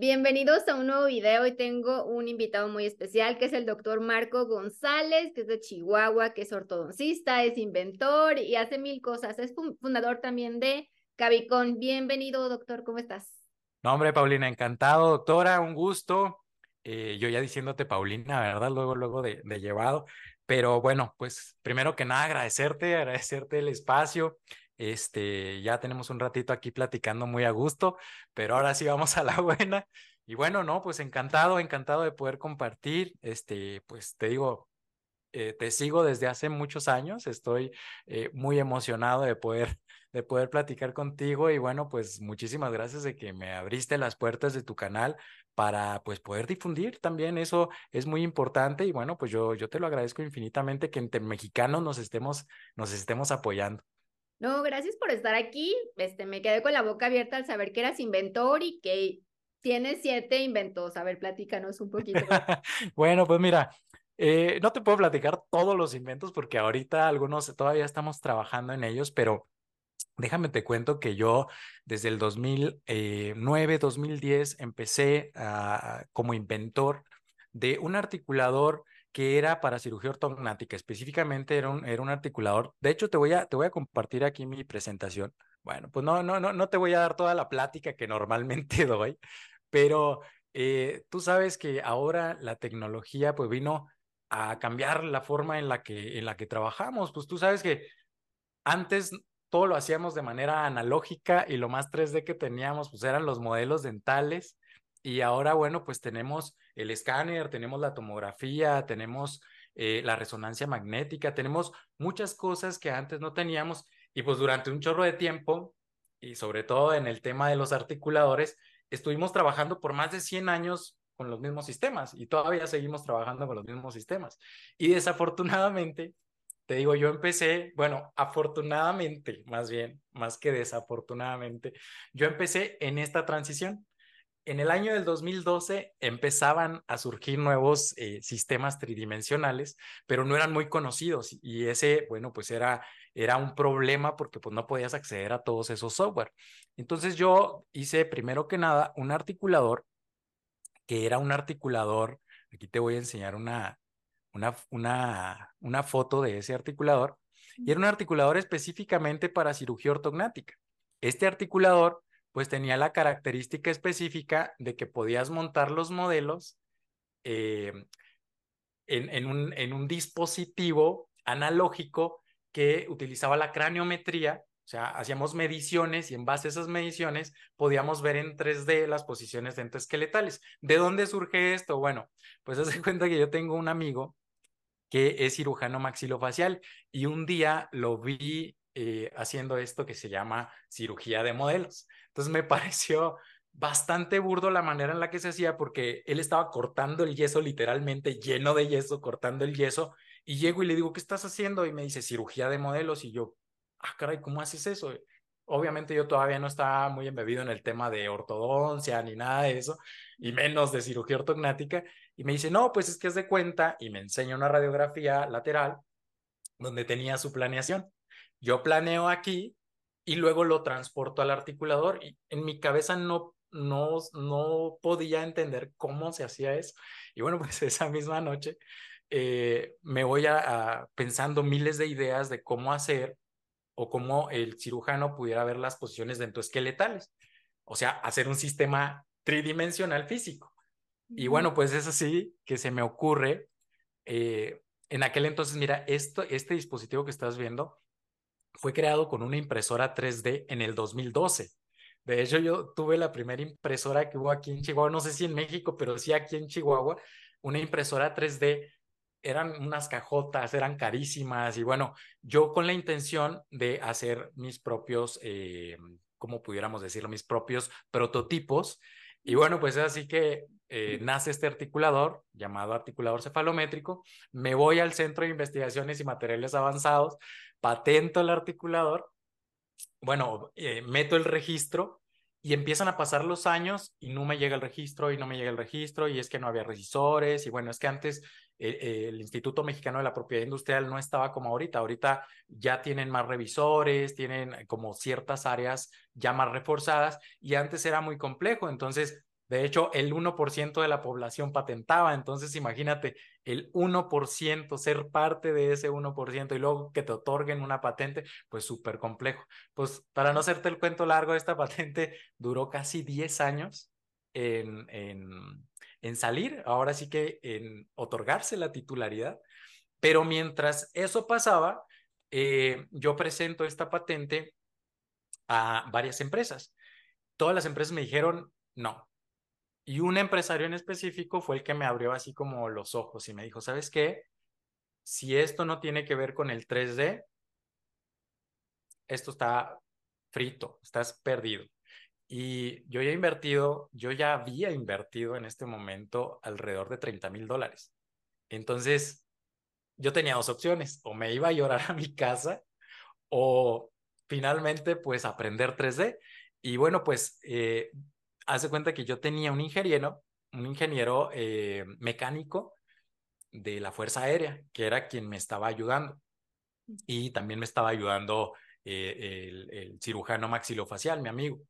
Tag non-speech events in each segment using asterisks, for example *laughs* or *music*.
Bienvenidos a un nuevo video. Hoy tengo un invitado muy especial que es el doctor Marco González, que es de Chihuahua, que es ortodoncista, es inventor y hace mil cosas. Es fundador también de Cabicón. Bienvenido, doctor. ¿Cómo estás? No, hombre, Paulina, encantado, doctora, un gusto. Eh, yo ya diciéndote, Paulina, ¿verdad? Luego, luego de, de llevado. Pero bueno, pues primero que nada, agradecerte, agradecerte el espacio. Este, ya tenemos un ratito aquí platicando muy a gusto, pero ahora sí vamos a la *laughs* buena. Y bueno, no, pues encantado, encantado de poder compartir. Este, pues te digo, eh, te sigo desde hace muchos años. Estoy eh, muy emocionado de poder, *laughs* de poder platicar contigo. Y bueno, pues muchísimas gracias de que me abriste las puertas de tu canal para pues poder difundir también eso es muy importante y bueno pues yo yo te lo agradezco infinitamente que entre mexicanos nos estemos nos estemos apoyando. No, gracias por estar aquí. Este, me quedé con la boca abierta al saber que eras inventor y que tienes siete inventos. A ver, platícanos un poquito. *laughs* bueno, pues mira, eh, no te puedo platicar todos los inventos porque ahorita algunos todavía estamos trabajando en ellos, pero déjame te cuento que yo desde el 2009, 2010 eh, empecé como inventor de un articulador que era para cirugía ortognática, específicamente era un, era un articulador. De hecho, te voy, a, te voy a compartir aquí mi presentación. Bueno, pues no, no, no, no te voy a dar toda la plática que normalmente *laughs* doy, pero eh, tú sabes que ahora la tecnología pues vino a cambiar la forma en la que, en la que trabajamos. Pues tú sabes que antes todo lo hacíamos de manera analógica y lo más 3D que teníamos pues eran los modelos dentales y ahora, bueno, pues tenemos el escáner, tenemos la tomografía, tenemos eh, la resonancia magnética, tenemos muchas cosas que antes no teníamos y pues durante un chorro de tiempo y sobre todo en el tema de los articuladores, estuvimos trabajando por más de 100 años con los mismos sistemas y todavía seguimos trabajando con los mismos sistemas. Y desafortunadamente, te digo, yo empecé, bueno, afortunadamente, más bien, más que desafortunadamente, yo empecé en esta transición en el año del 2012 empezaban a surgir nuevos eh, sistemas tridimensionales, pero no eran muy conocidos y ese, bueno, pues era, era un problema porque pues no podías acceder a todos esos software. Entonces yo hice primero que nada un articulador que era un articulador, aquí te voy a enseñar una, una, una, una foto de ese articulador, y era un articulador específicamente para cirugía ortognática. Este articulador pues tenía la característica específica de que podías montar los modelos eh, en, un, en un dispositivo analógico que utilizaba la craniometría, o sea, hacíamos mediciones y en base a esas mediciones podíamos ver en 3D las posiciones dentoesqueletales. ¿De dónde surge esto? Bueno, pues *laughs* hace cuenta que yo tengo un amigo que es cirujano maxilofacial y un día lo vi eh, haciendo esto que se llama cirugía de modelos. Entonces me *laughs* pareció bastante burdo la manera en la que se hacía porque él estaba cortando el yeso literalmente lleno de yeso, cortando el yeso y llego y le digo, ¿qué estás haciendo? Y me dice, cirugía de modelos y yo, ah, caray, ¿cómo haces eso? Obviamente yo todavía no estaba muy embebido en el tema de ortodoncia ni nada de eso, y menos de cirugía ortognática. Y me dice, no, pues es que es de cuenta, y me enseña una radiografía lateral donde tenía su planeación. Yo planeo aquí y luego lo transporto al articulador y en mi cabeza no, no, no podía entender cómo se hacía eso. Y bueno, *laughs* pues esa misma noche eh, me voy a, pensando miles de ideas de cómo hacer o cómo el cirujano pudiera ver las posiciones dentoesqueletales. O sea, hacer un sistema tridimensional físico. Y bueno, pues es así que se me ocurre. Eh, en aquel entonces, mira, esto, este dispositivo que estás viendo fue creado con una impresora 3D en el 2012. De hecho, yo tuve la primera impresora que hubo aquí en Chihuahua, no sé si en México, pero sí aquí en Chihuahua, una impresora 3D. Eran unas cajotas, eran carísimas y bueno, yo con la intención de hacer mis propios, eh, ¿cómo pudiéramos decirlo? Mis propios prototipos. Y bueno, pues es así que eh, nace este articulador llamado articulador cefalométrico. Me voy al Centro de Investigaciones y Materiales Avanzados patento el articulador, bueno, eh, meto el registro y empiezan a pasar los años y no me llega el registro y no me llega el registro y es que no había revisores y bueno, es que antes eh, el Instituto Mexicano de la Propiedad Industrial no estaba como ahorita, ahorita ya tienen más revisores, tienen como ciertas áreas ya más reforzadas y antes era muy complejo, entonces De hecho, el 1% de la población patentaba, entonces imagínate, el 1%, ser parte de ese 1% y luego que te otorguen una patente, pues súper complejo. Pues para no hacerte el cuento largo, esta *laughs* patente duró casi 10 años en, en, en salir, ahora sí que en otorgarse la titularidad, pero mientras eso pasaba, eh, yo presento esta patente a varias empresas. Todas las empresas me dijeron no. Y un empresario en específico fue el que me abrió así como los ojos y me dijo, ¿sabes qué? Si esto no tiene que ver con el 3D, esto está frito, estás perdido. Y yo ya he invertido, yo ya había invertido en este momento alrededor de 30 mil dólares. Entonces, yo tenía dos opciones, o me iba a llorar a mi casa o finalmente pues aprender 3D. Y bueno, pues eh, hace cuenta que yo tenía un ingeniero, un ingeniero eh, mecánico de la Fuerza Aérea, que era quien me estaba ayudando. Y también me estaba ayudando eh, el, el, cirujano maxilofacial, mi amigo.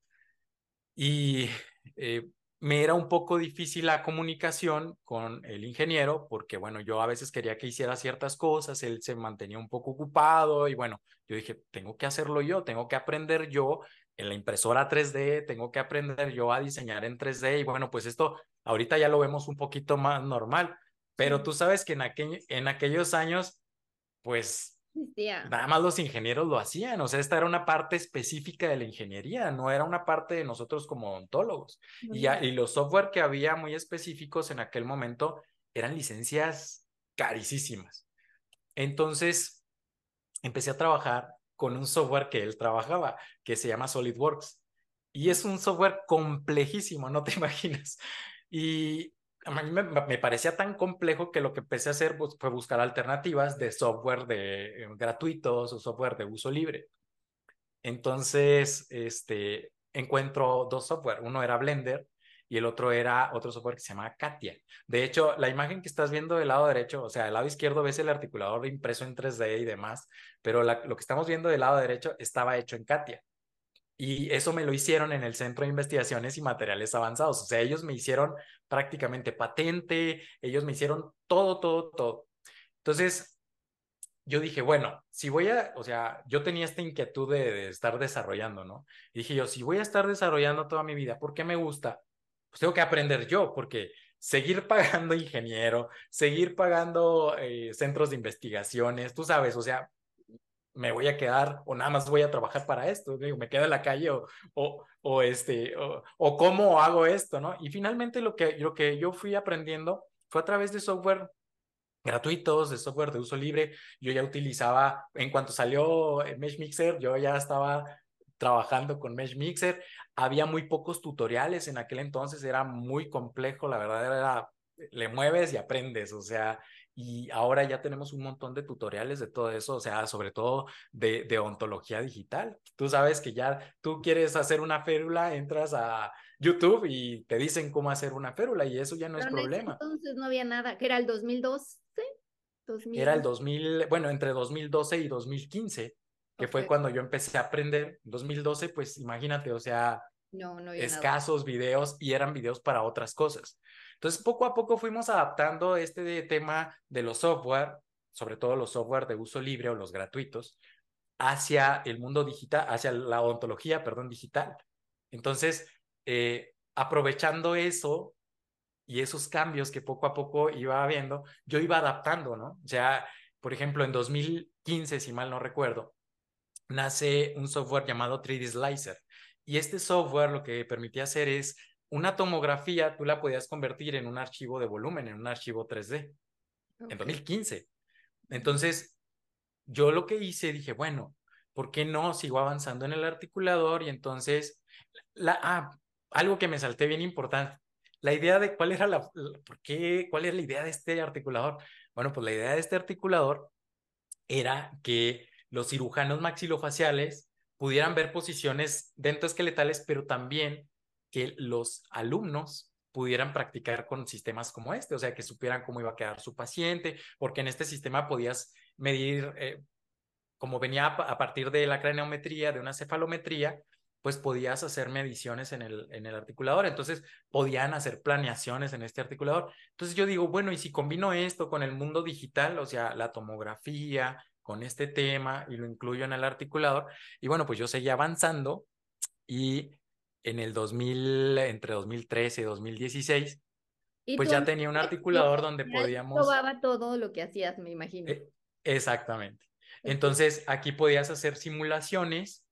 Y eh, me era un poco difícil la comunicación con el ingeniero porque, bueno, yo a veces quería que hiciera ciertas cosas, él se mantenía un poco ocupado y bueno, yo dije, tengo que hacerlo yo, tengo que aprender yo en la impresora 3D, tengo que aprender yo a diseñar en 3D y bueno, pues esto ahorita ya lo vemos un poquito más normal, pero tú sabes que en, aquel, en aquellos años, pues Nada más los ingenieros lo hacían, o sea, esta era una parte específica de la ingeniería, no era una parte de nosotros como odontólogos. Y, y los software que había muy específicos en aquel momento eran licencias carísimas. Entonces, empecé a trabajar con un software que él trabajaba, que se llama SolidWorks. Y es un software complejísimo, no te *laughs* imaginas. Y a mí me, parecía tan complejo que lo que empecé a hacer fue buscar alternativas de software de eh, gratuitos o software de uso libre. Entonces, este, encuentro dos software. Uno era Blender y el otro era otro software que se llama Katia. De hecho, la imagen que estás viendo del lado derecho, o sea, del lado izquierdo ves el articulador impreso en 3D y demás, pero lo que estamos viendo del lado derecho estaba hecho en Katia. Y eso me lo hicieron en el Centro de Investigaciones y Materiales Avanzados. O sea, ellos me hicieron prácticamente patente, ellos me hicieron todo, todo, todo. Entonces, yo dije, bueno, si voy a, o sea, yo tenía esta inquietud de, estar desarrollando, ¿no? Dije yo, si voy a estar desarrollando toda mi vida, ¿por qué me gusta? Pues tengo que aprender yo, porque seguir pagando *laughs* ingeniero, seguir pagando eh, centros de investigaciones, tú sabes, o sea, me voy a quedar o nada más voy a trabajar para esto, digo, me quedo en la calle o, o, o este, o, o, cómo hago esto, ¿no? Y finalmente lo que, lo que yo fui aprendiendo fue a través de software gratuitos, de software de uso libre. Yo ya utilizaba, en cuanto salió Mesh Mixer, yo ya estaba trabajando con Mesh Mixer. Había muy pocos tutoriales en aquel entonces, era muy complejo, la verdad era, le mueves y aprendes, o sea, y ahora ya tenemos un montón de tutoriales de todo eso, o sea, sobre todo de, de ontología digital. Tú sabes que ya tú quieres hacer una férula, entras a YouTube y te dicen cómo hacer una férula y eso ya no es problema. Entonces no había nada, que era el 2012. Era el 2000, bueno, entre 2012 y 2015, que fue cuando yo empecé a aprender. 2012, pues imagínate, o sea, no, no escasos videos y eran videos para otras cosas. Entonces, poco a poco fuimos adaptando este tema de los software, sobre todo los software de uso libre o los gratuitos, hacia el mundo digital, hacia la odontología, perdón, digital. Entonces, eh, aprovechando eso y esos cambios que poco a poco iba habiendo, yo iba adaptando, ¿no? O sea, por ejemplo, en 2015, si mal no recuerdo, nace un software llamado 3D Slicer. Y este software lo que permitía hacer es una tomografía tú la podías convertir en un archivo de volumen, en un archivo 3D, en 2015. Entonces, yo lo que hice, dije, bueno, ¿por qué no sigo avanzando en el articulador? Y entonces, la, ah, algo que me salté bien importante, la idea de cuál era la, ¿por qué, cuál era la idea de este articulador? Bueno, pues la idea de este articulador era que los cirujanos maxilofaciales pudieran ver posiciones dentoesqueletales, pero también que los alumnos pudieran practicar con sistemas como este, o sea, que supieran cómo iba a quedar su paciente, porque en este sistema podías medir, eh, como venía a partir de la craneometría, de una cefalometría, pues podías hacer mediciones en el, en el articulador, entonces podían hacer planeaciones en este articulador. Entonces yo digo, bueno, y si combino esto con el mundo digital, o sea, la tomografía, con este tema y lo incluyo en el articulador, y bueno, pues yo seguí avanzando y en el 2000, entre 2013 y 2016, pues ya tenía un articulador donde podíamos... Probaba todo lo que hacías, me imagino. Eh, exactamente. Entonces, aquí podías hacer simulaciones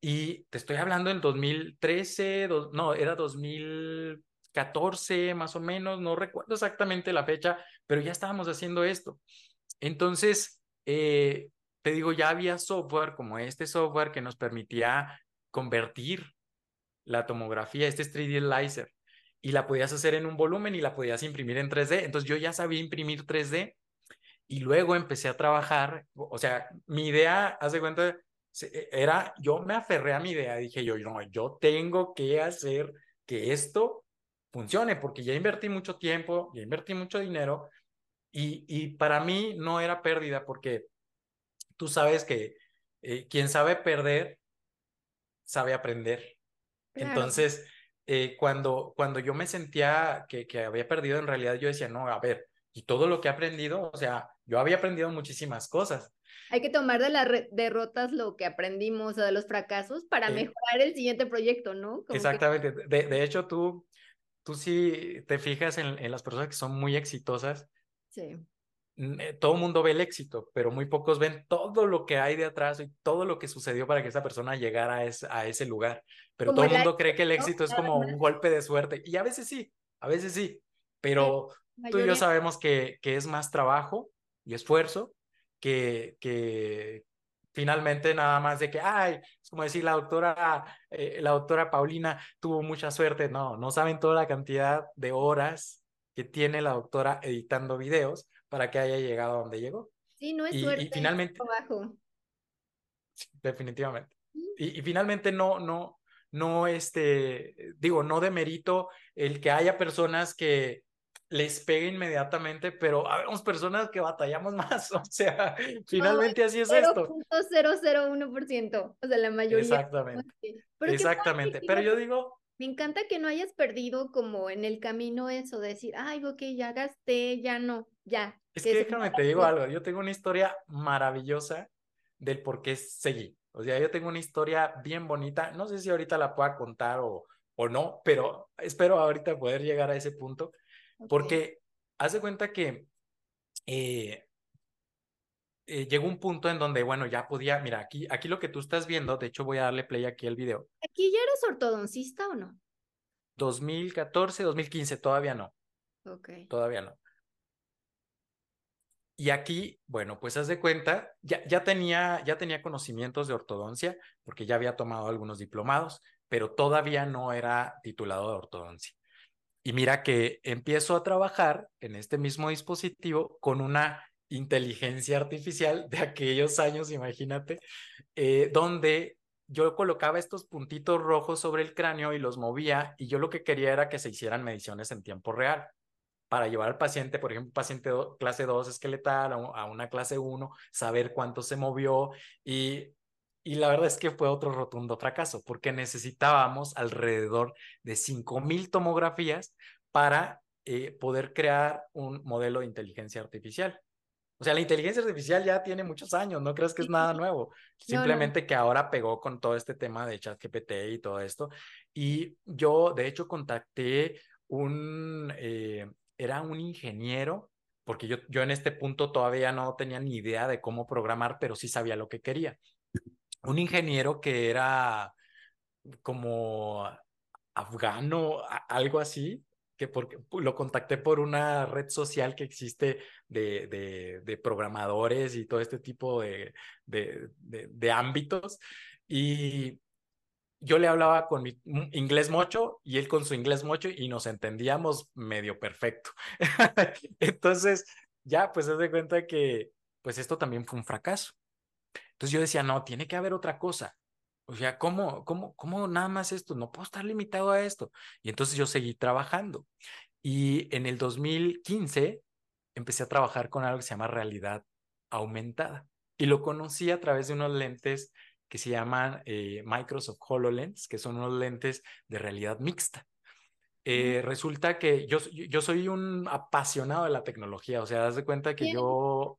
y te estoy hablando del 2013, no, era 2014 más o menos, no recuerdo exactamente la fecha, pero ya estábamos haciendo esto. Entonces, eh, te digo, ya había software como este software que nos permitía convertir la tomografía, este 3D Laser, y la podías hacer en un volumen y la podías imprimir en 3D. Entonces yo ya sabía imprimir 3D y luego empecé a trabajar, o sea, mi idea, haz cuenta, e, era, yo me aferré a mi idea, dije yo, no, yo tengo que hacer que esto funcione, porque ya invertí mucho tiempo, ya invertí mucho dinero, y, y para mí no era pérdida, porque tú sabes que eh, quien sabe perder, sabe aprender. Entonces, eh, cuando, cuando yo me sentía que, que había perdido, en realidad yo decía, no, a ver, y todo lo que he aprendido, o sea, yo había aprendido muchísimas cosas. Hay que tomar de las derrotas lo que aprendimos o de los fracasos para mejorar el siguiente proyecto, ¿no? exactamente. De, de, hecho, tú, tú sí te fijas en, en las personas que son muy exitosas. Sí. Eh, todo el mundo ve el éxito, pero muy pocos ven todo lo que hay de atrás y todo lo que sucedió para que esa persona llegara a, a ese lugar. Pero todo el mundo cree que el éxito es como un golpe de suerte. Y a veces sí, a veces sí. Pero tú y yo sabemos que, que es más trabajo y esfuerzo que, que finalmente nada más de que, ay, es como decir, la doctora, eh, la doctora Paulina tuvo mucha suerte. No, no saben toda la cantidad de horas que tiene la doctora editando videos para que haya llegado a donde llegó. Sí, no es suerte. Y finalmente. Definitivamente. Y, y, finalmente no, no, no, este, digo, no demerito el que haya personas que, les pegue inmediatamente, pero habemos personas que batallamos *laughs* más, o sea, finalmente así es esto. 0.001%, o sea, la mayoría. Exactamente. Exactamente, pero yo digo... Me encanta que no hayas perdido como en el camino eso, decir, ay, ok, ya gasté, ya no, ya. Es que, déjame te digo algo, yo tengo una historia maravillosa del por qué seguí. O sea, yo tengo una historia bien bonita, no sé si ahorita la pueda contar o, o no, pero espero ahorita poder llegar a ese punto porque haz de cuenta que eh, eh, llegó un punto en donde, bueno, ya podía, mira, aquí, aquí lo que tú estás viendo, de hecho voy a darle play aquí al video. ¿Aquí ya eres ortodoncista o no? 2014, 2015, todavía no. Ok. Todavía no. Y aquí, bueno, pues haz de cuenta, ya, ya, tenía, ya tenía conocimientos de ortodoncia, porque ya había tomado algunos diplomados, pero todavía no era titulado de ortodoncia. Y mira que empiezo a trabajar en este mismo dispositivo con una inteligencia artificial de aquellos años, imagínate, eh, donde yo colocaba estos puntitos rojos sobre el cráneo y los movía y yo lo que quería era que se hicieran mediciones en tiempo real para llevar al paciente, por ejemplo, paciente clase 2 esqueletal a, una clase 1, saber cuánto se movió y y la verdad es que fue otro rotundo fracaso, porque necesitábamos alrededor de 5.000 tomografías para eh, poder crear un modelo de inteligencia artificial. O sea, la inteligencia artificial ya tiene muchos años, no crees que es nada nuevo. Simplemente que ahora pegó con todo este tema de ChatGPT y todo esto. Y yo, de hecho, contacté un, eh, era un ingeniero, porque yo, yo en este punto todavía no tenía ni idea de cómo programar, pero sí sabía lo que quería un ingeniero que era como afgano, algo así, que porque lo contacté por una red social que existe de, de, de programadores y todo este tipo de, de, ámbitos. Y yo le hablaba con mi inglés mocho y él con su inglés mocho y nos entendíamos medio perfecto. *laughs* Entonces, ya, pues se de cuenta que pues esto también fue un fracaso. Entonces yo decía, no, tiene que haber otra cosa. O sea, ¿cómo, cómo, cómo nada más esto? No puedo estar limitado a esto. Y entonces yo seguí trabajando. Y en el 2015 empecé a trabajar con algo que se llama realidad aumentada. Y lo conocí a través de unos lentes que se llaman eh, Microsoft HoloLens, que son unos lentes de realidad mixta. Eh, resulta que yo, yo soy un apasionado de la tecnología, o sea, haz de cuenta que yo...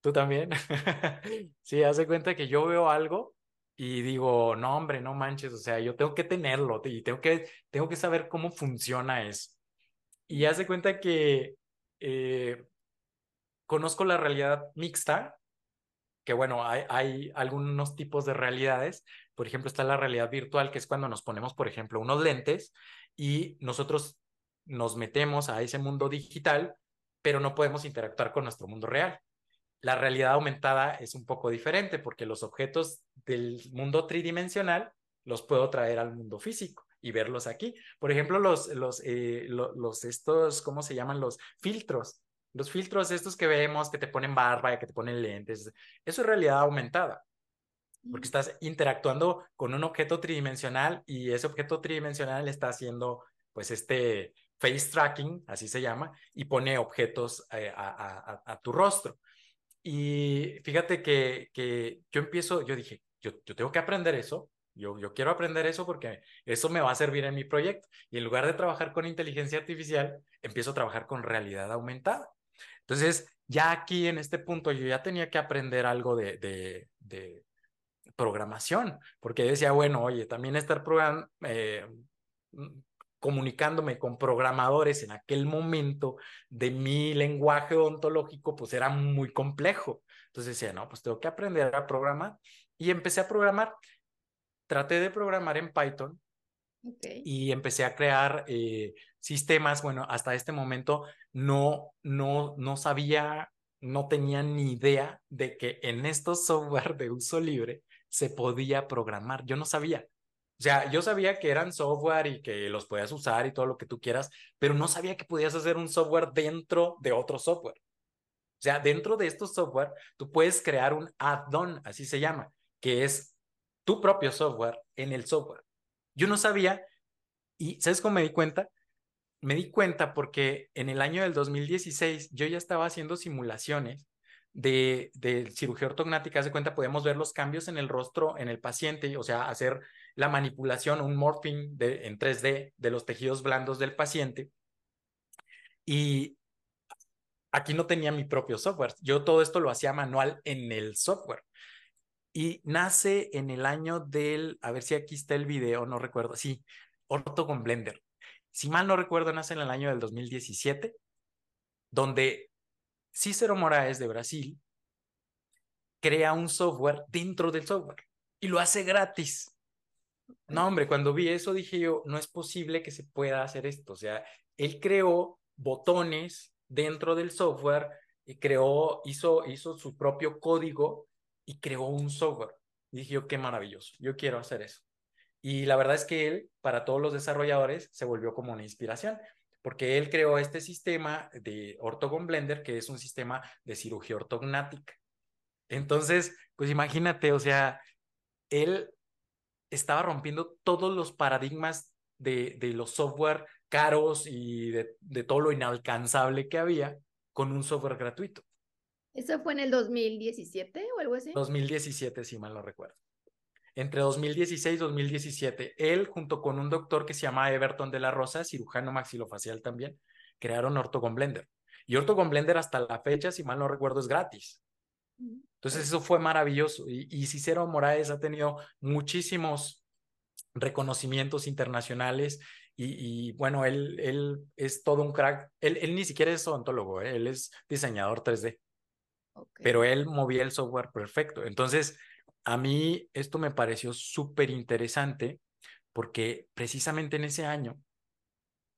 ¿Tú también? *laughs* sí, haz de cuenta que yo veo algo y digo, no, hombre, no manches, o sea, yo tengo que tenerlo y tengo que, tengo que saber cómo funciona eso. Y haz de cuenta que eh, conozco la realidad mixta, que bueno, hay, hay algunos tipos de realidades. Por ejemplo, está la realidad virtual, que es cuando nos ponemos, por ejemplo, unos lentes y nosotros nos metemos a ese mundo digital, pero no podemos interactuar con nuestro mundo real. La realidad aumentada es un poco diferente porque los objetos del mundo tridimensional los puedo traer al mundo físico y verlos aquí. Por ejemplo, los, los, eh, los, estos, ¿cómo se llaman? Los filtros. Los filtros estos que vemos, que te ponen barba, que te ponen lentes, eso es realidad aumentada, porque estás interactuando con un objeto tridimensional y ese objeto tridimensional está haciendo, pues, este face tracking, así se llama, y pone objetos eh, a, a, tu rostro. Y fíjate que, que yo empiezo, yo dije, yo, yo tengo que aprender eso, yo, yo quiero aprender eso porque eso me va a servir en mi proyecto. Y en lugar de trabajar con inteligencia artificial, empiezo a trabajar con realidad aumentada. Entonces, ya aquí en este punto yo ya tenía que aprender algo de, de, de programación, porque decía, bueno, oye, también estar eh, comunicándome con programadores en aquel momento de mi lenguaje ontológico, pues era muy complejo. Entonces decía, no, pues tengo que aprender a programar. Y empecé a programar traté de programar en Python y empecé a crear eh, sistemas. Bueno, hasta este momento no, no, no sabía, no tenía ni idea de que en estos software de uso libre se podía programar. Yo no sabía. O sea, yo sabía que eran software y que los podías usar y todo lo que tú quieras, pero no sabía que podías hacer un software dentro de otro software. O sea, dentro de estos software, tú puedes crear un add-on, así se llama, que es tu propio software en el software. Yo no sabía, y ¿sabes cómo me di cuenta? Me di cuenta porque en el año del 2016 yo ya estaba haciendo simulaciones de, de cirugía ortognática. de cuenta, podemos ver los cambios en el rostro en el paciente, o sea, hacer la manipulación, un morphing de, en 3D de los tejidos blandos del paciente. Y aquí no tenía mi propio software. Yo todo esto lo hacía manual en el software. Y nace en el año del, a ver si aquí está el video, no recuerdo, sí, Orto con Blender. Si mal no recuerdo, nace en el año del 2017, donde Cícero Moraes de Brasil crea un software dentro del software y lo hace gratis. No, hombre, cuando vi eso dije yo, no es posible que se pueda hacer esto. O sea, él creó botones dentro del software y creó, hizo, hizo su propio código y creó un software. Y dije yo, qué maravilloso, yo quiero hacer eso. Y la verdad es que él, para todos los desarrolladores, se volvió como una inspiración, porque él creó este sistema de Ortogon Blender, que es un sistema de cirugía ortognática. Entonces, pues imagínate, o sea, él estaba rompiendo todos los paradigmas de, de los software caros y de, de todo lo inalcanzable que había con un software gratuito. ¿Eso fue en el 2017 o algo así? 2017, si mal no recuerdo. Entre 2016 y 2017, él junto con un doctor que se llama Everton de la Rosa, cirujano maxilofacial también, crearon Ortogon Blender. Y Ortogon Blender hasta la fecha, si mal no recuerdo, es gratis. Entonces eso fue maravilloso. Y, y Cicero Moraes ha tenido muchísimos reconocimientos internacionales y, bueno, él, él es todo un crack. Él, él ni siquiera es odontólogo, ¿eh? él es diseñador 3D. Pero él movía el software perfecto. Entonces, a mí esto me pareció súper interesante porque precisamente en ese año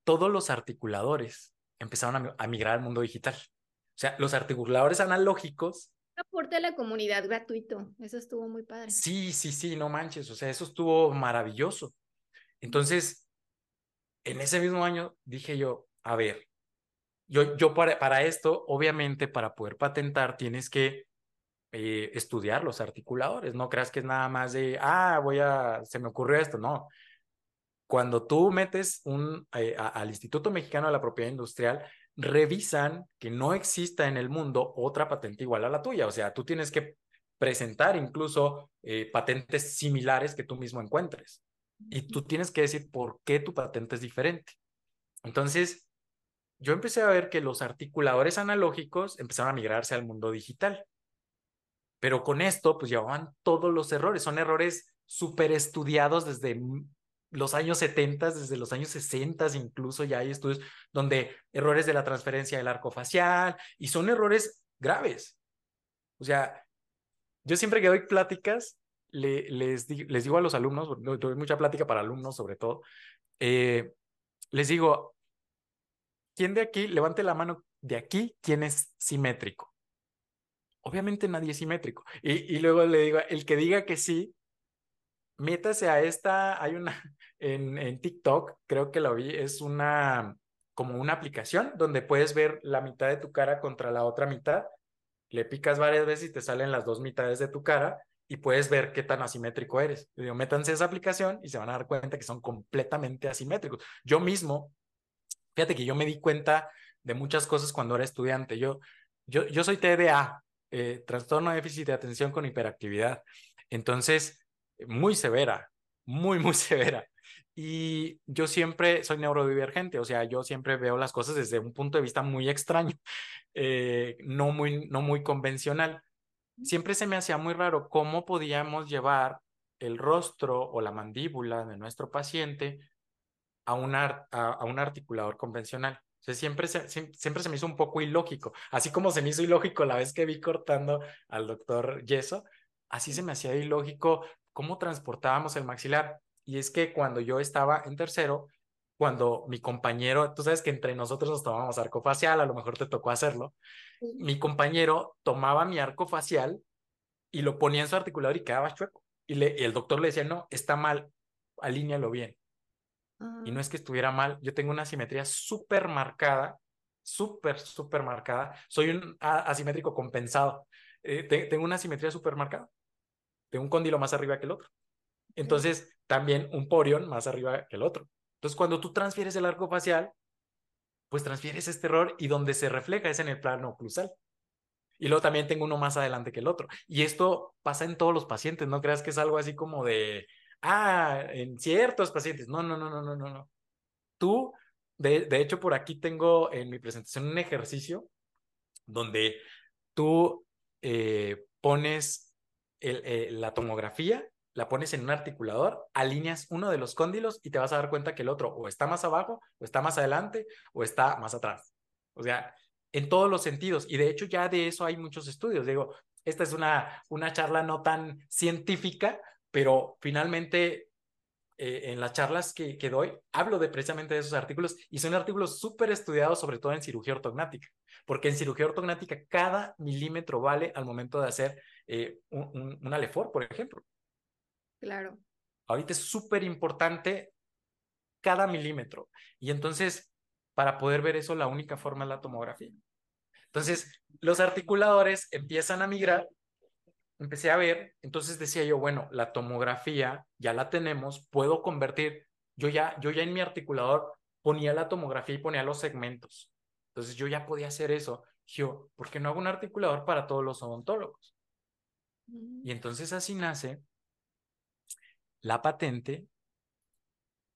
todos los articuladores empezaron a, migrar al mundo digital. O sea, los articuladores analógicos. Aporte a la comunidad gratuito. Eso estuvo muy padre. Sí, sí, sí, no manches. O sea, eso estuvo maravilloso. Entonces, en ese mismo año dije yo, a ver, yo, yo para, para esto, obviamente, para poder patentar, tienes que eh, estudiar los articuladores. No creas que es nada más de, ah, voy a, se me ocurrió esto. No. Cuando tú metes un, eh, al Instituto Mexicano de la Propiedad Industrial, revisan que no exista en el mundo otra patente igual a la tuya. O sea, tú tienes que presentar incluso eh, patentes similares que tú mismo encuentres. Y tú tienes que decir por qué tu patente es diferente. Entonces, yo empecé a ver que los articuladores analógicos empezaron a migrarse al mundo digital. Pero con esto, pues llevaban todos los errores. Son errores súper estudiados desde los años 70, desde los años 60 incluso ya hay estudios donde errores de la transferencia del arco facial y son errores graves. O sea, yo siempre que doy pláticas, le, les, les, digo a los alumnos, doy mucha plática para alumnos sobre todo, eh, les digo, ¿quién de aquí, levante la mano de aquí, quién es simétrico? Obviamente nadie es simétrico. Y, y luego le digo, el que diga que sí, métase a esta, hay una *laughs* en, en TikTok, creo que lo vi, es una como una aplicación donde puedes ver la mitad de tu cara contra la otra mitad. Le picas varias veces y te salen las dos mitades de tu cara y puedes ver qué tan asimétrico eres. Digo, métanse a esa aplicación y se van a dar cuenta que son completamente asimétricos. Yo mismo, fíjate que yo me di cuenta de muchas cosas cuando era estudiante. Yo, yo, yo soy TDA, eh, trastorno de déficit de atención con hiperactividad. Entonces, muy severa, muy, muy *laughs* severa. Y yo siempre soy neurodivergente, o sea, yo siempre veo las cosas desde un punto de vista muy extraño, *laughs* eh, no, muy, no muy convencional. Siempre se me hacía muy raro cómo podíamos llevar el rostro o la mandíbula de nuestro paciente a, una, a, un articulador convencional. O sea, siempre se, siempre se me hizo un poco ilógico, así como se me hizo ilógico la vez que vi cortando al doctor Yeso, así se me hacía ilógico cómo transportábamos el maxilar. Y es que cuando yo estaba en tercero, cuando mi compañero, tú sabes que entre nosotros nos tomábamos arco facial, a lo mejor te tocó hacerlo, mi compañero tomaba mi arco facial y lo ponía en su articulador y quedaba chueco. Y, le, el doctor le decía, no, está mal, alíñalo bien. Y no es que estuviera mal, yo tengo una simetría súper marcada, súper, súper marcada. Soy un asimétrico compensado. Eh, tengo una simetría súper marcada de un cóndilo más arriba que el otro. Entonces, también un porión más arriba que el otro. Entonces, cuando tú transfieres el arco facial, pues transfieres este error y donde se refleja es en el plano oclusal. Y luego también tengo uno más adelante que el otro. Y esto pasa en todos los pacientes, no creas que es algo así como de, ah, en ciertos pacientes. No, no, no, no, no, no, no. Tú, de, de hecho, por aquí tengo en mi presentación un ejercicio donde tú eh, pones eh, la tomografía, la pones en un articulador, alineas uno de los cóndilos y te vas a dar cuenta que el otro o está más abajo, o está más adelante, o está más atrás. O sea, en todos los sentidos. Y de hecho ya de eso hay muchos estudios. Digo, esta es una, una charla no tan científica, pero finalmente eh, en las charlas que, que, doy, hablo de precisamente de esos artículos y son artículos súper estudiados, sobre todo en cirugía ortognática, porque en cirugía ortognática cada milímetro vale al momento de hacer eh, un, un, Alefor, por ejemplo. Claro. Ahorita es súper importante cada milímetro. Y entonces, para poder ver eso, la única forma es la tomografía. Entonces, los articuladores empiezan a migrar. Empecé a ver, entonces decía yo, bueno, la tomografía ya la tenemos, puedo convertir, yo ya, yo ya en mi articulador ponía la tomografía y ponía los segmentos. Entonces yo ya podía hacer eso. Yo, ¿por qué no hago un articulador para todos los odontólogos? Y entonces así nace la patente,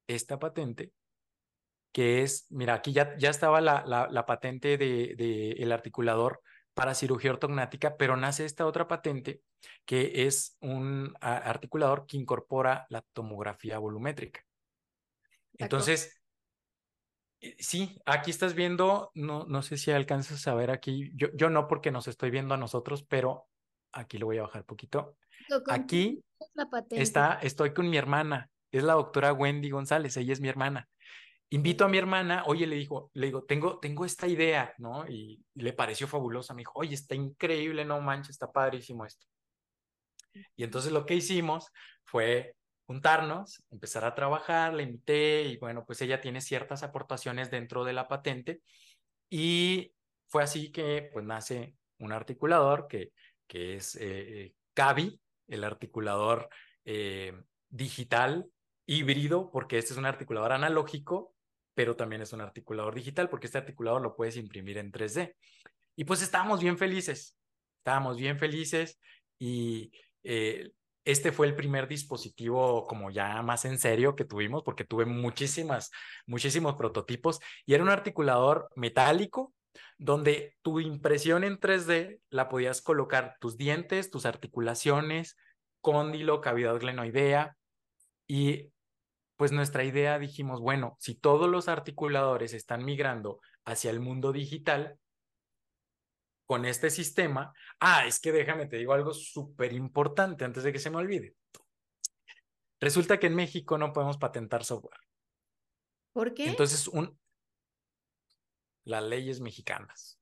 esta patente, que es, mira, aquí ya, ya estaba la, la, patente del de, el articulador para cirugía ortognática, pero nace esta otra patente que es un articulador que incorpora la tomografía volumétrica. Entonces, eh, sí, aquí estás viendo, no, no sé si alcanzas a ver aquí, yo, yo no porque nos estoy viendo a nosotros, pero aquí lo voy a bajar poquito. Aquí está, estoy con mi hermana, es la doctora Wendy González, ella es mi hermana. Invito a mi hermana, oye, le dijo, le digo, tengo, tengo esta idea, ¿no? Y, le pareció fabulosa, me dijo, oye, está increíble, no manches, está padrísimo esto. Y entonces lo que hicimos fue juntarnos, empezar a trabajar, le invité y bueno, pues ella tiene ciertas aportaciones dentro de la patente y fue así que pues nace un articulador que que es eh, CAVI, el articulador eh, digital híbrido, porque este es un articulador analógico, pero también es un articulador digital, porque este articulador lo puedes imprimir en 3D. Y pues estábamos bien felices, estábamos bien felices y eh, este fue el primer dispositivo como ya más en serio que tuvimos porque tuve muchísimas, muchísimos prototipos y era un articulador metálico donde tu impresión en 3D la podías colocar tus dientes, tus articulaciones, cóndilo, cavidad glenoidea y pues nuestra idea dijimos, bueno, si todos los articuladores están migrando hacia el mundo digital, con este sistema, ah, es que déjame, te digo algo súper importante antes de que se me olvide. Resulta que en México no podemos patentar software. ¿Por qué? Entonces, un, las leyes mexicanas.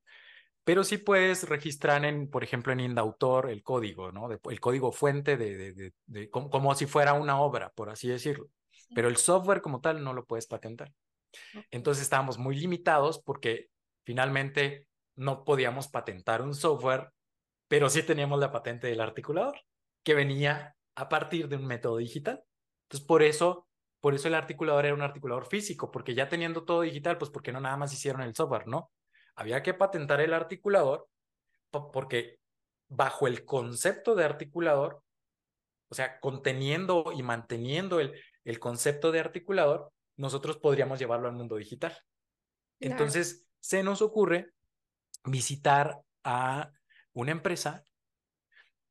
Pero sí puedes registrar en, por ejemplo, en Indautor el código, ¿no? el código fuente de, de, como, si fuera una obra, por así decirlo. Pero el software como tal no lo puedes patentar. Entonces estábamos muy limitados porque finalmente no podíamos patentar un software, pero sí teníamos la patente del articulador, que venía a partir de un método digital. Entonces, por eso, por eso el articulador era un articulador físico, porque ya teniendo todo digital, pues porque no nada más hicieron el software, ¿no? Había que patentar el articulador porque bajo el concepto de articulador, o sea, conteniendo y manteniendo el, el concepto de articulador, nosotros podríamos llevarlo al mundo digital. Entonces, se nos ocurre visitar a una empresa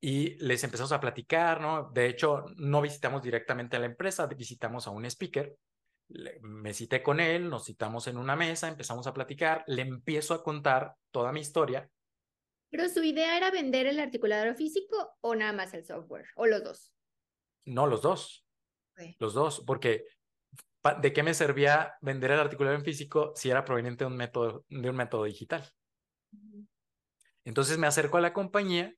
y les empezamos a platicar, ¿no? De hecho, no visitamos directamente a la empresa, visitamos a un speaker. Me cité con él, nos citamos en una mesa, empezamos a platicar, le empiezo a contar toda mi historia. ¿Pero su idea era vender el articulador físico o nada más el software? ¿O los dos? No, los dos. Los dos, porque ¿de qué me servía vender el articulador en físico si era proveniente de un método, de un método digital? Entonces me acerco a la compañía,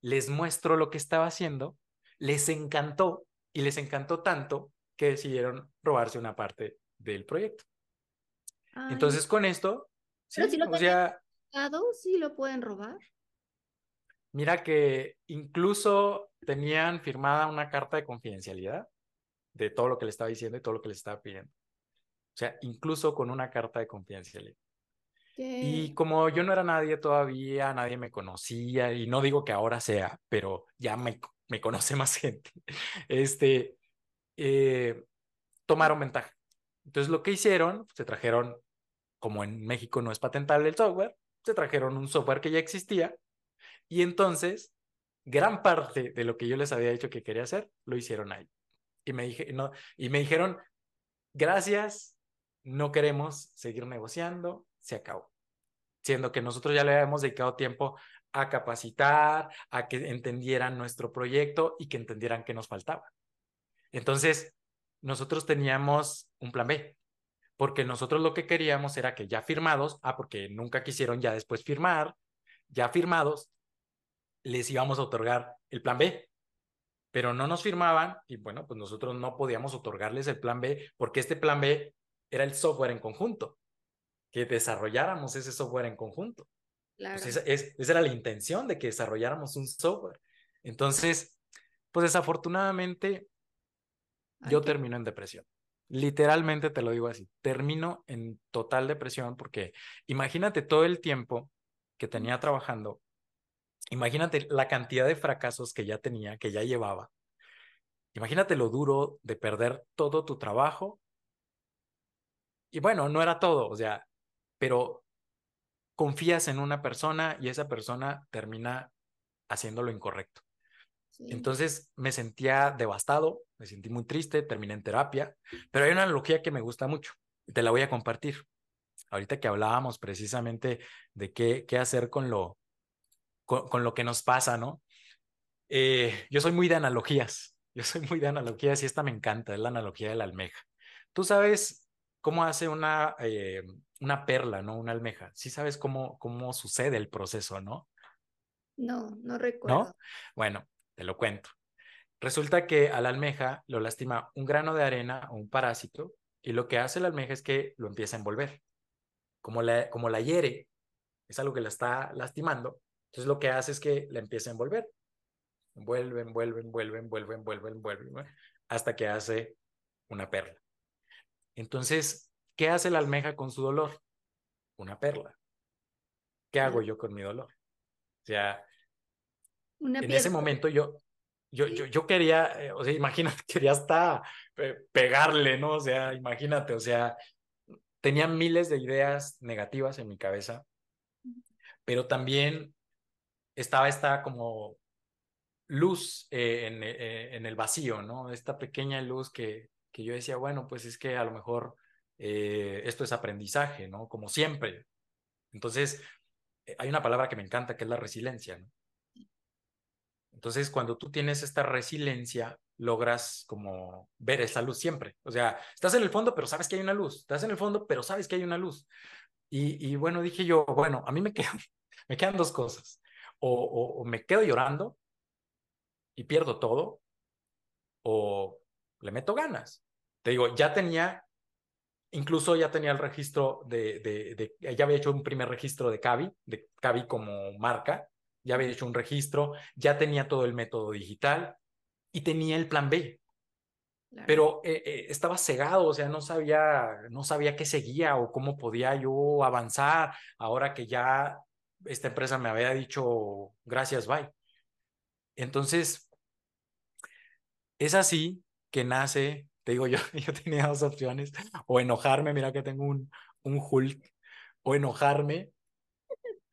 les muestro lo que estaba haciendo, les encantó y les encantó tanto que decidieron robarse una parte del proyecto. Entonces con esto, pero si lo o sí lo pueden robar. Mira que incluso tenían firmada una carta de confidencialidad de todo lo que le estaba diciendo y todo lo que le estaba pidiendo. O sea, incluso con una carta de confidencialidad. Y como yo no era nadie todavía, nadie me conocía, y no digo que ahora sea, pero ya me, me conoce *laughs* más gente, este, eh, tomaron ventaja. Entonces lo que hicieron, se trajeron, como en México no es patentable el software, se trajeron un software que ya existía, y entonces gran parte de lo que yo les había dicho que quería hacer, lo hicieron ahí. Y me, dijeron, gracias, no queremos seguir negociando, se acabó. Siendo que nosotros ya le habíamos dedicado tiempo a capacitar, a que entendieran nuestro proyecto y que entendieran qué nos faltaba. Entonces, nosotros teníamos un plan B, porque nosotros lo que queríamos era que ya firmados, ah, porque nunca quisieron ya después firmar, ya firmados, les íbamos a otorgar el plan B, pero no nos firmaban y bueno, pues nosotros no podíamos otorgarles el plan B porque este plan B era el software en conjunto que desarrolláramos ese software en conjunto. Pues esa, era la intención de que desarrolláramos un software. Entonces, pues desafortunadamente, yo termino en depresión. Literalmente te lo digo así, termino en total depresión porque imagínate todo el tiempo que tenía trabajando, imagínate la cantidad de fracasos que ya tenía, que ya llevaba. Imagínate lo duro de perder todo tu trabajo. Y bueno, no era todo, o sea, pero confías en una persona y esa persona termina haciendo lo incorrecto. Entonces me sentía devastado, me sentí muy triste, terminé en terapia, pero hay una analogía que me gusta mucho y te la voy a compartir. Ahorita que hablábamos precisamente de qué, qué hacer con lo, con, lo que nos pasa, ¿no? Eh, yo soy muy de analogías, *laughs* yo soy muy de analogías y esta me encanta, es la analogía de la almeja. Tú sabes cómo hace una, eh, una perla, ¿no? Una almeja. Sí sabes cómo, cómo sucede el proceso, ¿no? No, no recuerdo. ¿No? Bueno, te lo cuento. Resulta que a la almeja lo lastima un grano de arena o un parásito y lo que hace la almeja es que lo empieza a envolver. Como la, como la hiere, es algo que la está lastimando, entonces lo que hace es que la empieza a envolver. Envuelve, envuelve, envuelve, envuelve, envuelve, envuelve, hasta que hace una perla. Entonces, ¿qué hace la almeja con su dolor? Una perla. ¿Qué hago yo con mi dolor? O sea, en ese momento yo, yo, yo, yo quería, eh, o sea, imagínate, *laughs* quería hasta eh, pegarle, ¿no? O sea, imagínate, o sea, tenía miles de ideas negativas en mi cabeza, pero también estaba esta como luz eh, en, en, el vacío, ¿no? Esta pequeña luz que, que yo decía, bueno, pues es que a lo mejor esto es aprendizaje, ¿no? Como siempre. Entonces, hay una palabra que me encanta, que es la resiliencia, ¿no? Entonces, cuando tú tienes esta resiliencia, logras como ver esa luz siempre. O sea, estás en el fondo, pero sabes que hay una luz. Estás en el fondo, pero sabes que hay una luz. Y, bueno, dije yo, bueno, a mí me *laughs* quedan, me quedan dos cosas. O, me quedo llorando y pierdo todo, o le meto ganas. Te digo, ya tenía, incluso ya tenía el registro de, de, de ya había hecho un primer registro de Cavi, de Cavi como marca, ya había hecho un registro, ya tenía todo el método digital y tenía el plan B. Pero eh, eh, estaba cegado, o sea, no sabía, no sabía qué seguía o cómo podía yo avanzar ahora que ya esta empresa me había dicho gracias, bye. Entonces, es así que nace, te digo *laughs* yo, yo tenía dos opciones, o enojarme, mira que tengo un, un Hulk, o enojarme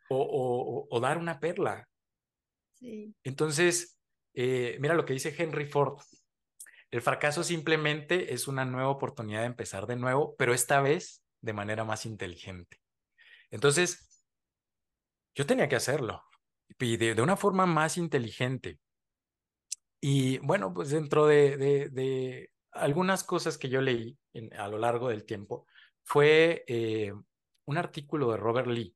o, dar una perla. Entonces, eh, mira lo que dice Henry Ford. El fracaso simplemente es una nueva oportunidad de empezar de nuevo, pero esta vez de manera más inteligente. Entonces, yo tenía que hacerlo y de, una forma más inteligente. Y bueno, pues dentro de, algunas cosas que yo leí a lo largo del tiempo, fue eh, un artículo de Robert Lee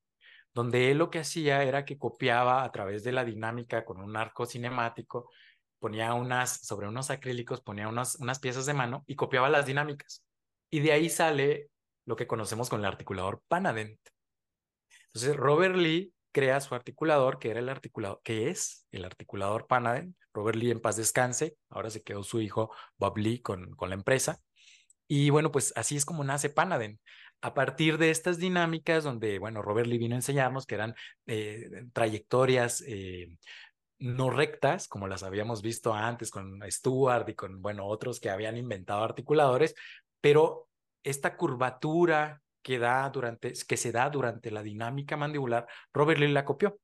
donde él lo que hacía era que copiaba a través de la dinámica con un arco cinemático, ponía unas, sobre unos acrílicos, ponía unas, unas piezas de mano y copiaba las dinámicas. Y de ahí sale lo que conocemos con el articulador Panadent. Entonces, Robert Lee crea su articulador, que era el articulador, que es el articulador Panadent. Robert Lee en paz descanse, ahora se quedó su hijo Bob Lee con, con la empresa. Y bueno, pues así es como nace Panadent a partir de estas dinámicas donde, bueno, Robert Lee vino a enseñarnos que eran eh, trayectorias eh, no rectas, como las habíamos visto antes con Stuart y con, bueno, otros que habían inventado articuladores, pero esta curvatura que, da durante, que se da durante la dinámica mandibular, Robert Lee la copió.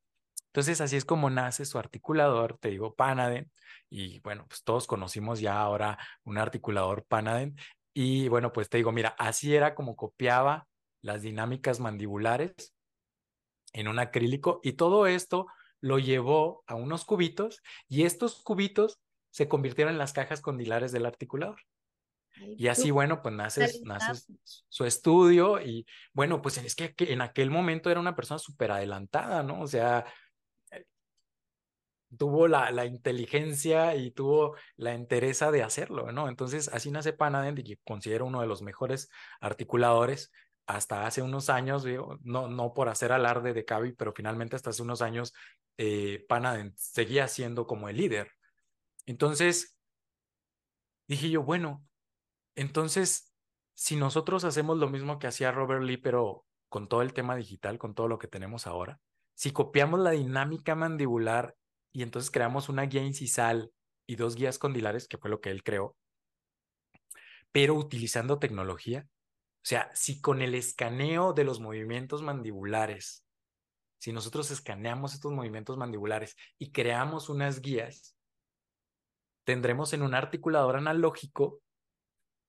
Entonces, así es como nace su articulador, te digo, Panaden, y bueno, pues todos conocimos ya ahora un articulador Panaden, y bueno, pues te digo, mira, así era como copiaba las dinámicas mandibulares en un acrílico y todo esto lo llevó a unos cubitos y estos cubitos se convirtieron en las cajas condilares del articulador. Y así, bueno, pues nace, nace su estudio y bueno, pues es que en aquel momento era una persona súper adelantada, ¿no? O sea, tuvo la, la, inteligencia y tuvo la entereza de hacerlo, ¿no? Entonces, así nace Panadent y que considero uno de los mejores articuladores hasta hace unos años, digo, no, no por hacer alarde de Cavi, pero finalmente hasta hace unos años eh, Panadent seguía siendo como el líder. Entonces, dije yo, bueno, entonces, si nosotros hacemos lo mismo que hacía Robert Lee, pero con todo el tema digital, con todo lo que tenemos ahora, si copiamos la dinámica mandibular y entonces creamos una guía incisal y dos guías condilares, que fue lo que él creó, pero utilizando tecnología. O sea, si con el escaneo de los movimientos mandibulares, si nosotros escaneamos estos movimientos mandibulares y creamos unas guías, tendremos en un articulador analógico,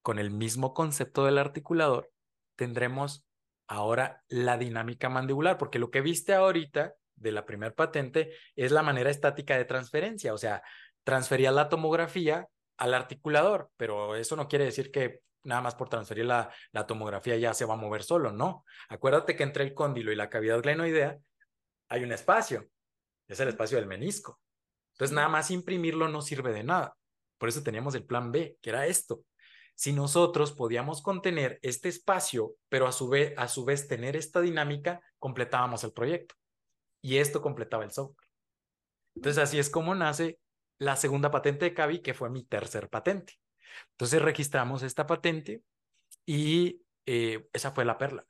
con el mismo concepto del articulador, tendremos ahora la dinámica mandibular, porque lo que viste ahorita de la primera patente es la manera estática de transferencia, o sea, transfería la tomografía al articulador, pero eso no quiere decir que nada más por transferir la, la tomografía ya se va a mover solo, no. Acuérdate que entre el cóndilo y la cavidad glenoidea hay un espacio, es el espacio del menisco. Entonces, nada más imprimirlo no sirve de nada. Por eso teníamos el plan B, que era esto. Si nosotros podíamos contener este espacio, pero a su vez, a su vez tener esta dinámica, completábamos el proyecto y esto completaba el software. Entonces así es como nace la segunda patente de Cavi, que fue mi tercer patente. Entonces registramos esta patente y eh, esa fue la perla.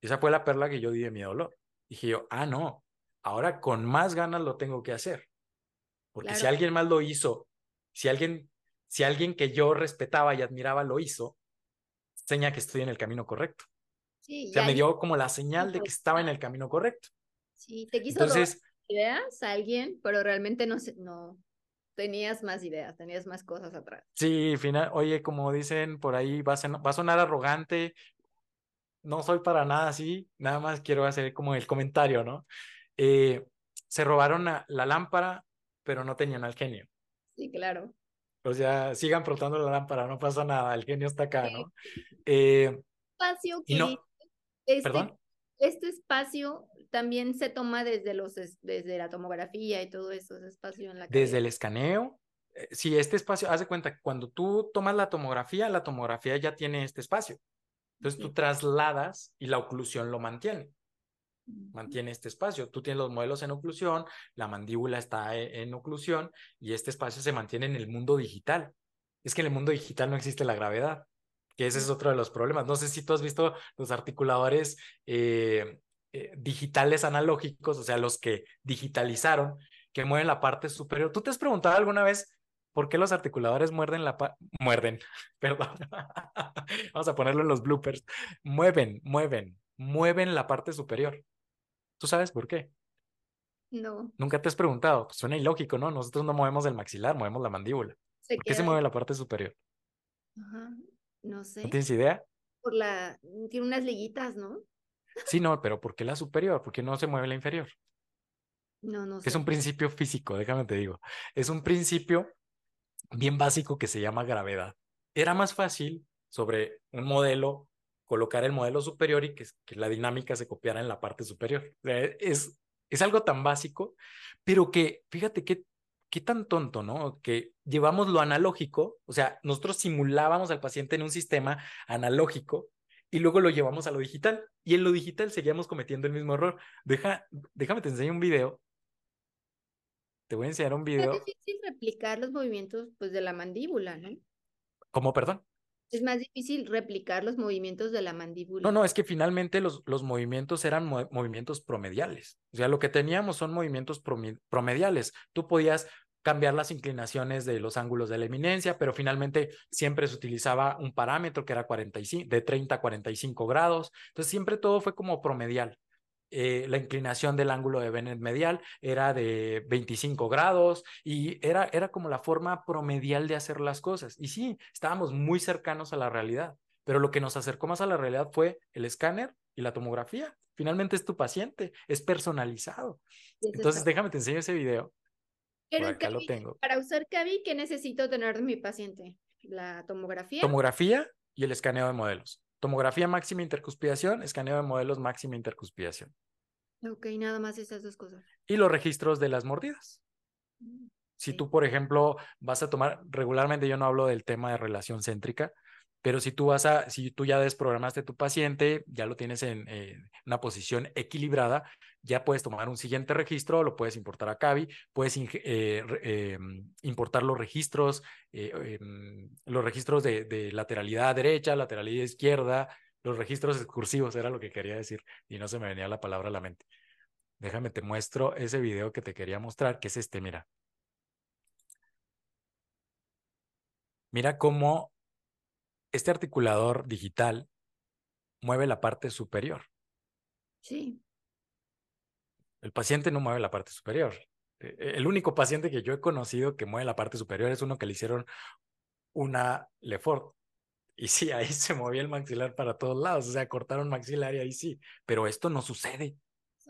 Esa fue la perla que yo di de mi dolor. Dije yo, ah, no, ahora con más ganas lo tengo que hacer. Porque si alguien más lo hizo, si alguien, si alguien que yo respetaba y admiraba lo hizo, seña que estoy en el camino correcto. Sí, o sea, me dio como la señal de que estaba en el camino correcto. Sí, te quiso Entonces, ideas a alguien, pero realmente no, no tenías más ideas, tenías más cosas atrás. Sí, final, oye, como dicen por ahí, va a, va a sonar arrogante, no soy para nada así, nada más quiero hacer como el comentario, ¿no? Eh, se robaron la, lámpara, pero no tenían al genio. Sí, claro. O sea, sigan frotando la lámpara, no pasa nada, el genio está acá, ¿no? Eh, espacio que este, este espacio también se toma desde los desde la tomografía y todo eso, ese espacio en la Desde el escaneo. Eh, sí, este espacio, haz de cuenta cuando tú tomas la tomografía, la tomografía ya tiene este espacio. Entonces tú trasladas y la oclusión lo mantiene. Mantiene este espacio. Tú tienes los modelos en oclusión, la mandíbula está e, en oclusión y este espacio se mantiene en el mundo digital. Es que en el mundo digital no existe la gravedad, que ese es otro de los problemas. No sé si tú has visto los articuladores eh, eh, digitales analógicos, o sea, los que digitalizaron, que mueven la parte superior. ¿Tú te has preguntado alguna vez ¿Por qué los articuladores muerden la muerden? *laughs* Perdón. *laughs* Vamos a ponerlo en los bloopers. Mueven, mueven, mueven la parte superior. ¿Tú sabes por qué? No. Nunca te has preguntado. Pues suena ilógico, ¿no? Nosotros no movemos el maxilar, movemos la mandíbula. ¿Por qué se mueve la parte superior? Ajá. No sé. ¿No tienes idea? Por la. Tiene unas liguitas, ¿no? Sí, no, pero ¿por qué la superior? ¿Por qué no se mueve la inferior? No, no sé. Es un principio físico, déjame te digo. Es un principio bien básico que se llama gravedad. Era más fácil sobre un modelo colocar el modelo superior y que, que la dinámica se copiara en la parte superior. es, es algo tan básico, pero que fíjate qué, qué tan tonto, ¿no? Que llevamos lo analógico, o sea, nosotros simulábamos al paciente en un sistema analógico y luego lo llevamos a lo digital. Y en lo digital seguíamos cometiendo el mismo error. Deja, déjame te enseño un video te voy a enseñar un video. Es difícil replicar los movimientos pues, de la mandíbula, ¿no? ¿Cómo, perdón? Es más difícil replicar los movimientos de la mandíbula. No, no, es que finalmente los, los movimientos eran movimientos promediales. O sea, lo que teníamos son movimientos promediales. Tú podías cambiar las inclinaciones de los ángulos de la eminencia, pero finalmente siempre se utilizaba un parámetro que era 45, de 30 a 45 grados. Entonces siempre todo fue como promedial. Eh, la inclinación del ángulo de Bennett medial era de 25 grados y era, era como la forma promedial de hacer las cosas. Y sí, estábamos muy cercanos a la realidad, pero lo que nos acercó más a la realidad fue el escáner y la tomografía. Finalmente es tu paciente, es personalizado. Entonces, déjame te enseño ese video. Por acá lo tengo. Para usar CAVI, ¿qué necesito tener de mi paciente? ¿La tomografía? Tomografía y el escaneo de modelos. Tomografía máxima intercuspidación, escaneo de modelos máxima intercuspidación. Ok, nada más esas dos cosas. Y los registros de las mordidas. Mm, si tú, por ejemplo, vas a tomar, regularmente yo no hablo del tema de relación céntrica, pero si tú vas a, si tú ya desprogramaste tu paciente, ya lo tienes en eh, una posición equilibrada, ya puedes tomar un siguiente registro, lo puedes importar a Cavi, puedes eh, em, importar los registros, eh, em, los registros de, de, lateralidad derecha, lateralidad izquierda, los registros excursivos, era lo que quería decir, y no se me venía la palabra a la mente. Déjame, te muestro ese video que te quería mostrar, que es este, mira. Mira cómo este articulador digital mueve la parte superior. Sí. El paciente no mueve la parte superior. E, e, el único paciente que yo he conocido que mueve la parte superior es uno que le hicieron una Lefort. Y sí, ahí *laughs* se movía el maxilar para todos lados, o sea, cortaron maxilar y ahí sí, pero esto no sucede.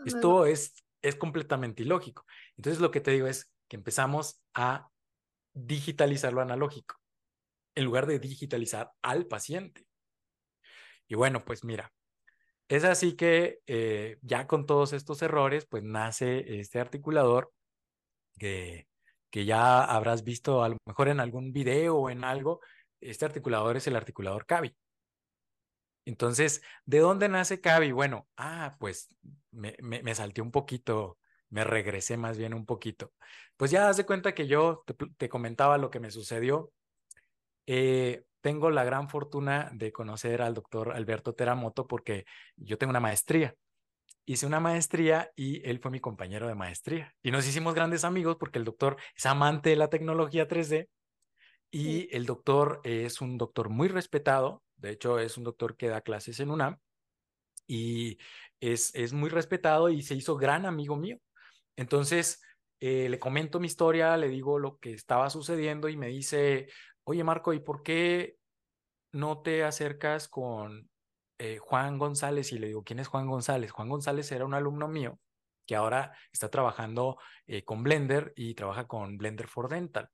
Esto es, es completamente ilógico. Entonces lo que te digo es que empezamos a digitalizar lo analógico en lugar de digitalizar al paciente. Y bueno, pues mira, es así que eh, ya con todos estos errores, pues nace este articulador que, que ya habrás visto a lo mejor en algún video o en algo. Este articulador es el articulador CAVI. Entonces, ¿de dónde nace CAVI? Bueno, ah, pues me, me, salté un poquito, me regresé más bien un poquito. Pues ya das de cuenta que yo te, comentaba lo que me sucedió. Eh, tengo la gran fortuna de conocer al doctor Alberto Teramoto porque yo tengo una maestría hice una maestría y él fue mi compañero de maestría. Y nos hicimos grandes amigos porque el doctor es amante de la tecnología 3D y el doctor es un doctor muy respetado. De hecho, es un doctor que da clases en UNAM y es, es muy respetado y se hizo gran amigo mío. Entonces, eh, le comento mi historia, le digo lo que estaba sucediendo y me dice, oye Marco, ¿y por qué no te acercas con eh, Juan González? Y le digo, ¿quién es Juan González? Juan González era un alumno mío que ahora está trabajando eh, con Blender y trabaja con Blender for Dental.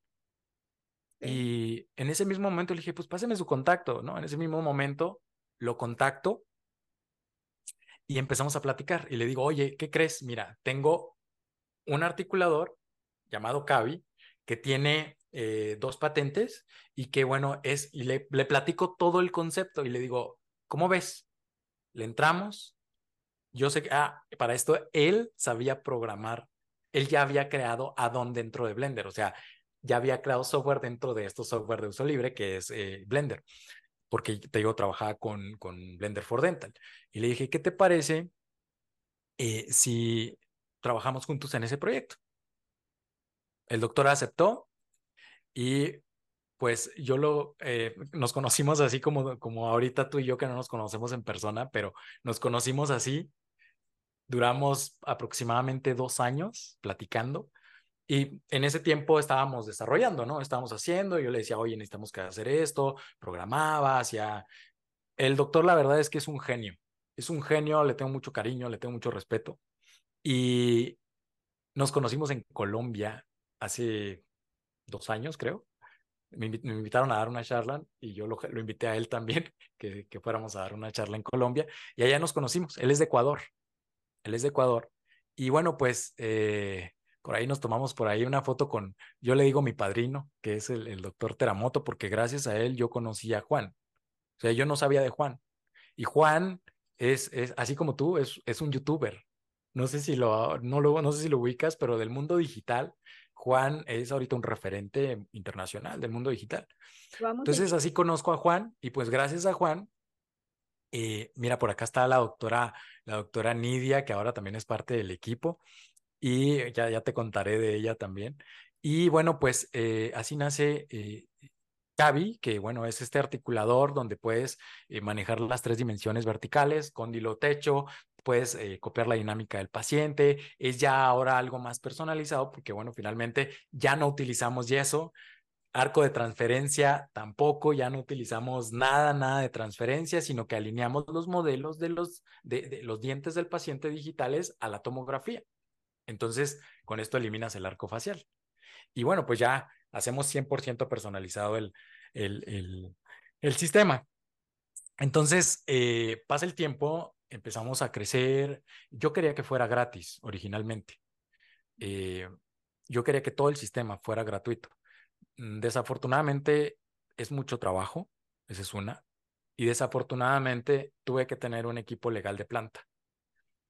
Y en ese mismo momento le dije, pues páseme su contacto, ¿no? En ese mismo momento lo contacto y empezamos a platicar. Y le digo, oye, ¿qué crees? Mira, tengo un articulador llamado Cavi que tiene eh, dos patentes y que bueno es, y le, platico todo el concepto y le digo, ¿cómo ves? Le entramos, yo sé que, ah, para esto él sabía programar, él ya había creado add-on dentro de Blender, o sea, ya había creado software dentro de estos software de uso libre que es eh, Blender, porque te digo, trabajaba con, con Blender for Dental. Y le dije, ¿qué te parece eh, si trabajamos juntos en ese proyecto. El doctor aceptó y pues yo lo, eh, nos conocimos así como, como ahorita tú y yo que no nos conocemos en persona, pero nos conocimos así. Duramos aproximadamente dos años platicando y en ese tiempo estábamos desarrollando, ¿no? Estábamos haciendo, yo le decía, oye, necesitamos que hacer esto, programaba, hacía... El doctor la verdad es que es un genio, es un genio, le tengo mucho cariño, le tengo mucho respeto. Y nos conocimos en Colombia hace dos años, creo. Me, invitaron a dar una charla y yo lo, invité a él también, *laughs* que, fuéramos a dar una charla en Colombia. Y allá nos conocimos. Él es de Ecuador. Él es de Ecuador. Y bueno, pues eh, por ahí nos tomamos por ahí una foto con, yo le digo mi padrino, que es el, el doctor Teramoto, porque gracias a él yo conocí a Juan. O sea, yo no sabía de Juan. Y Juan es, es así como tú, es, es un youtuber. No sé si lo, no, lo, no sé si lo ubicas, pero del mundo digital, Juan es ahorita un referente internacional del mundo digital. Entonces así conozco a Juan y pues gracias a Juan, eh, mira, por acá está la doctora, la doctora Nidia, que ahora también es parte del equipo y ya, ya te contaré de ella también. Y bueno, pues eh, así nace eh, Cavi, que bueno, es este articulador donde puedes manejar las tres dimensiones verticales, cóndilo techo, puedes eh, copiar la dinámica del paciente, es ya ahora algo más personalizado porque, bueno, finalmente ya no utilizamos yeso, arco de transferencia tampoco, ya no utilizamos nada, nada de transferencia, sino que alineamos los modelos de los, de, los dientes del paciente digitales a la tomografía. Entonces, con esto eliminas el arco facial. Y bueno, pues ya hacemos 100% personalizado el, el, el, el sistema. Entonces, eh, pasa el tiempo, empezamos a crecer. Yo quería que fuera gratis originalmente. Eh, yo quería que todo el sistema fuera gratuito. Mm, desafortunadamente es mucho trabajo, esa es una. Y desafortunadamente tuve que tener un equipo legal de planta.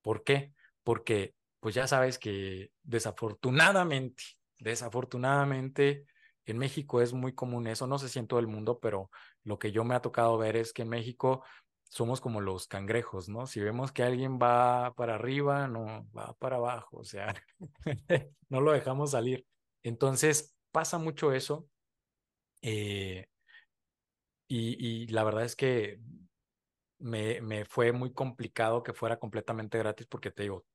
¿Por qué? Porque pues ya sabes que desafortunadamente, desafortunadamente en México es muy común eso, no sé si en todo el mundo, pero lo que yo me ha tocado ver es que en México somos como los cangrejos, ¿no? Si vemos que alguien va para arriba, no, va para abajo, o sea, *laughs* no lo dejamos salir. Entonces, pasa mucho eso. Eh, y, y, la verdad es que me, me fue muy complicado que fuera completamente gratis porque te digo,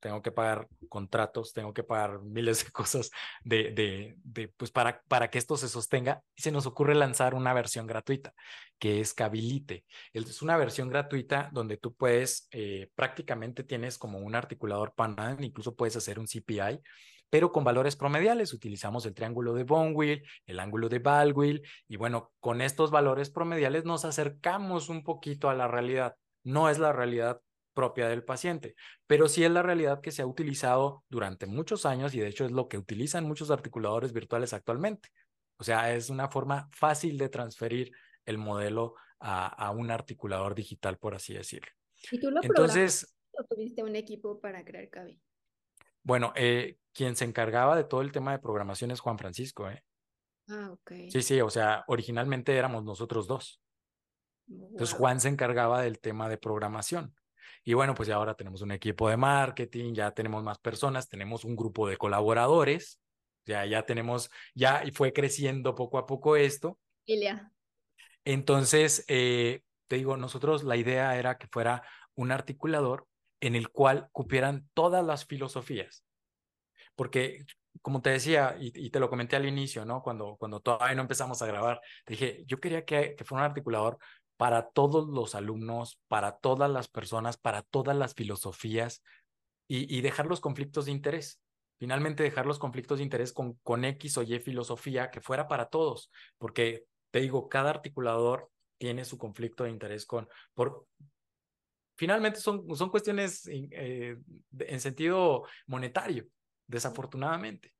tengo que pagar contratos, tengo que pagar *laughs* miles de cosas de, de, de, pues para, para que esto se sostenga. Y se nos ocurre lanzar una versión gratuita, que es Cabilite. Es una versión gratuita donde tú puedes, eh, prácticamente tienes como un articulador PANAN, incluso puedes hacer un CPI, pero con valores promediales. Utilizamos el triángulo de Bonwell, el ángulo de Baldwin, y bueno, con estos valores promediales nos acercamos un poquito a la realidad. No es la realidad propia del paciente, pero sí es la realidad que se ha utilizado durante muchos años y de hecho es lo que utilizan muchos articuladores virtuales actualmente. O sea, es una forma fácil de transferir el modelo a, un articulador digital, por así decirlo. ¿Y tú lo Entonces, o tuviste un equipo para crear Cavi? Bueno, eh, quien se encargaba de todo el tema de programación es Juan Francisco, ¿eh? Ah, ok. Sí, sí, o sea, originalmente éramos nosotros dos. Entonces Juan se encargaba del tema de programación. Y bueno, pues ya ahora tenemos un equipo de marketing, ya tenemos más personas, tenemos un grupo de colaboradores, ya, ya tenemos, ya y fue creciendo poco a poco esto. Ilia. Entonces, eh, te digo, nosotros la idea era que fuera un articulador en el cual cupieran todas las filosofías. Porque, como te decía, y, te lo comenté al inicio, ¿no? Cuando, cuando todavía no empezamos a grabar, te dije, yo quería que, que fuera un articulador para todos los alumnos, para todas las personas, para todas las filosofías y, y dejar los conflictos de interés. Finalmente dejar los conflictos de interés con, con X o Y filosofía que fuera para todos, porque te digo, cada articulador tiene su conflicto de interés con, por, finalmente son, son cuestiones eh, en sentido monetario, desafortunadamente.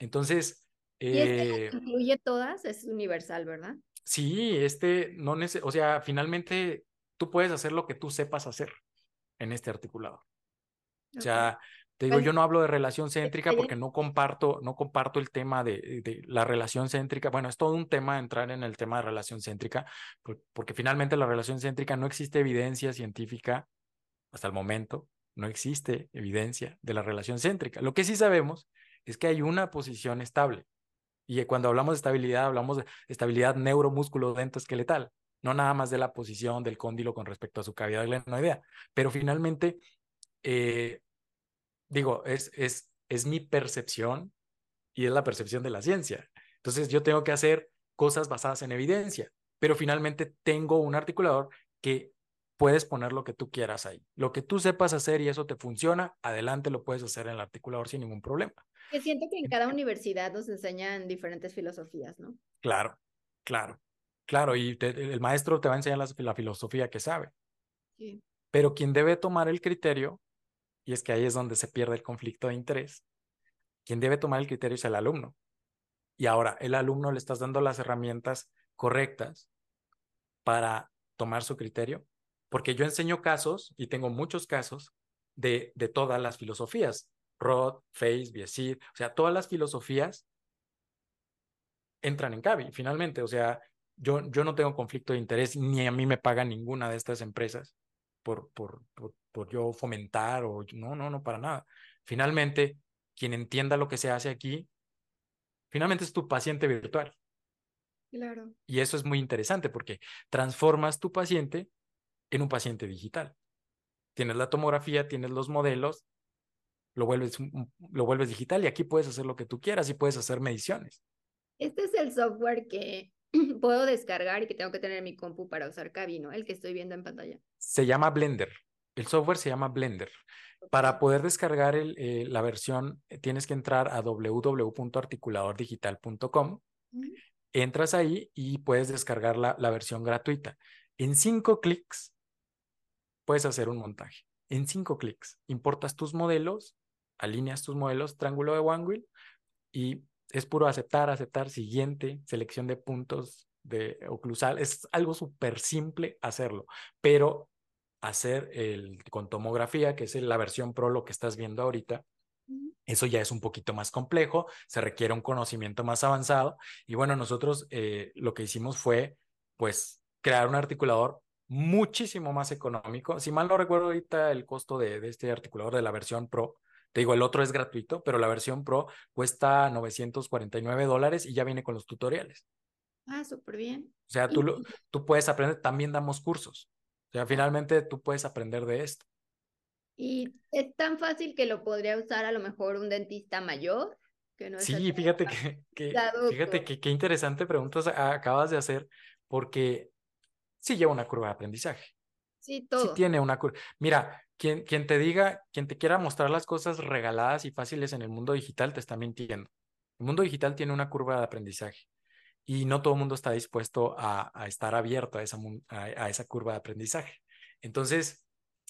Entonces... ¿Y este eh, incluye todas? Es universal, ¿verdad? Sí, este no neces o sea, finalmente tú puedes hacer lo que tú sepas hacer en este articulado. O sea, te digo, pues yo no hablo de relación céntrica porque no comparto, no comparto el tema de, de, la relación céntrica. Bueno, es todo un tema entrar en el tema de relación céntrica, porque finalmente la relación céntrica no existe evidencia científica hasta el momento, no existe evidencia de la relación céntrica. Lo que sí sabemos es que hay una posición estable. Y cuando hablamos de estabilidad, hablamos de estabilidad neuromúsculo esqueletal, no nada más de la posición del cóndilo con respecto a su cavidad glenoidea. Pero finalmente, eh, digo, es, es, es mi percepción y es la percepción de la ciencia. Entonces yo tengo que hacer cosas basadas en evidencia, pero finalmente tengo un articulador que puedes poner lo que tú quieras ahí. Lo que tú sepas hacer y eso te funciona, adelante lo puedes hacer en el articulador sin ningún problema. Que siento que en cada universidad nos enseñan diferentes filosofías, ¿no? Claro, claro, claro. Y el maestro te va a enseñar la, la filosofía que sabe. Sí. Pero quien debe tomar el criterio y es que ahí es donde se pierde el conflicto de interés. Quien debe tomar el criterio es el alumno. Y ahora, el alumno le estás dando las herramientas correctas para tomar su criterio, porque yo enseño casos, y tengo muchos casos, de, de todas las filosofías, Roth, Face, Biesir, o sea, todas las filosofías entran en CABI, finalmente, o sea, yo, yo no tengo conflicto de interés, ni a mí me pagan ninguna de estas empresas por, por, por, yo fomentar o no, no, no, para nada. Finalmente, quien entienda lo que se hace aquí, finalmente es tu paciente virtual. Claro. Y eso es muy interesante porque transformas tu paciente en un paciente digital. Tienes la tomografía, tienes los modelos, lo vuelves, lo vuelves digital y aquí puedes hacer lo que tú quieras y puedes hacer mediciones. Este es el software que *clears throat* puedo descargar y que tengo que tener en mi compu para usar Cabino, el que estoy viendo en pantalla. Se llama Blender. El software se llama Blender. Para poder descargar el, eh, la versión, eh, tienes que entrar a www.articuladordigital.com. Entras ahí y puedes descargar la, la versión gratuita. En cinco clics puedes hacer un montaje. En cinco clics. Importas tus modelos, alineas tus modelos, triángulo de One y es puro aceptar, aceptar, siguiente, selección de puntos de oclusal. Es algo súper simple hacerlo, pero hacer el, con tomografía, que es la versión Pro, lo que estás viendo ahorita, eso ya es un poquito más complejo, se requiere un conocimiento más avanzado. Y bueno, nosotros eh, lo que hicimos fue, pues, crear un articulador muchísimo más económico. Si mal no recuerdo ahorita el costo de, de este articulador de la versión Pro, te digo, el otro es gratuito, pero la versión Pro cuesta 949 dólares y ya viene con los tutoriales. Ah, súper bien. O sea, tú, lo, tú puedes aprender, también damos cursos. O sea, finalmente tú puedes aprender de esto. Y es tan fácil que lo podría usar a lo mejor un dentista mayor. Que no sí, fíjate que, que fíjate que qué interesante pregunta acabas de hacer, porque sí lleva una curva de aprendizaje. Sí, todo. Sí tiene una curva. Mira, quien, quien te diga, quien te quiera mostrar las cosas regaladas y fáciles en el mundo digital, te está mintiendo. El mundo digital tiene una curva de aprendizaje y no todo el mundo está dispuesto a, a estar abierto a esa, a, esa, curva de aprendizaje. Entonces,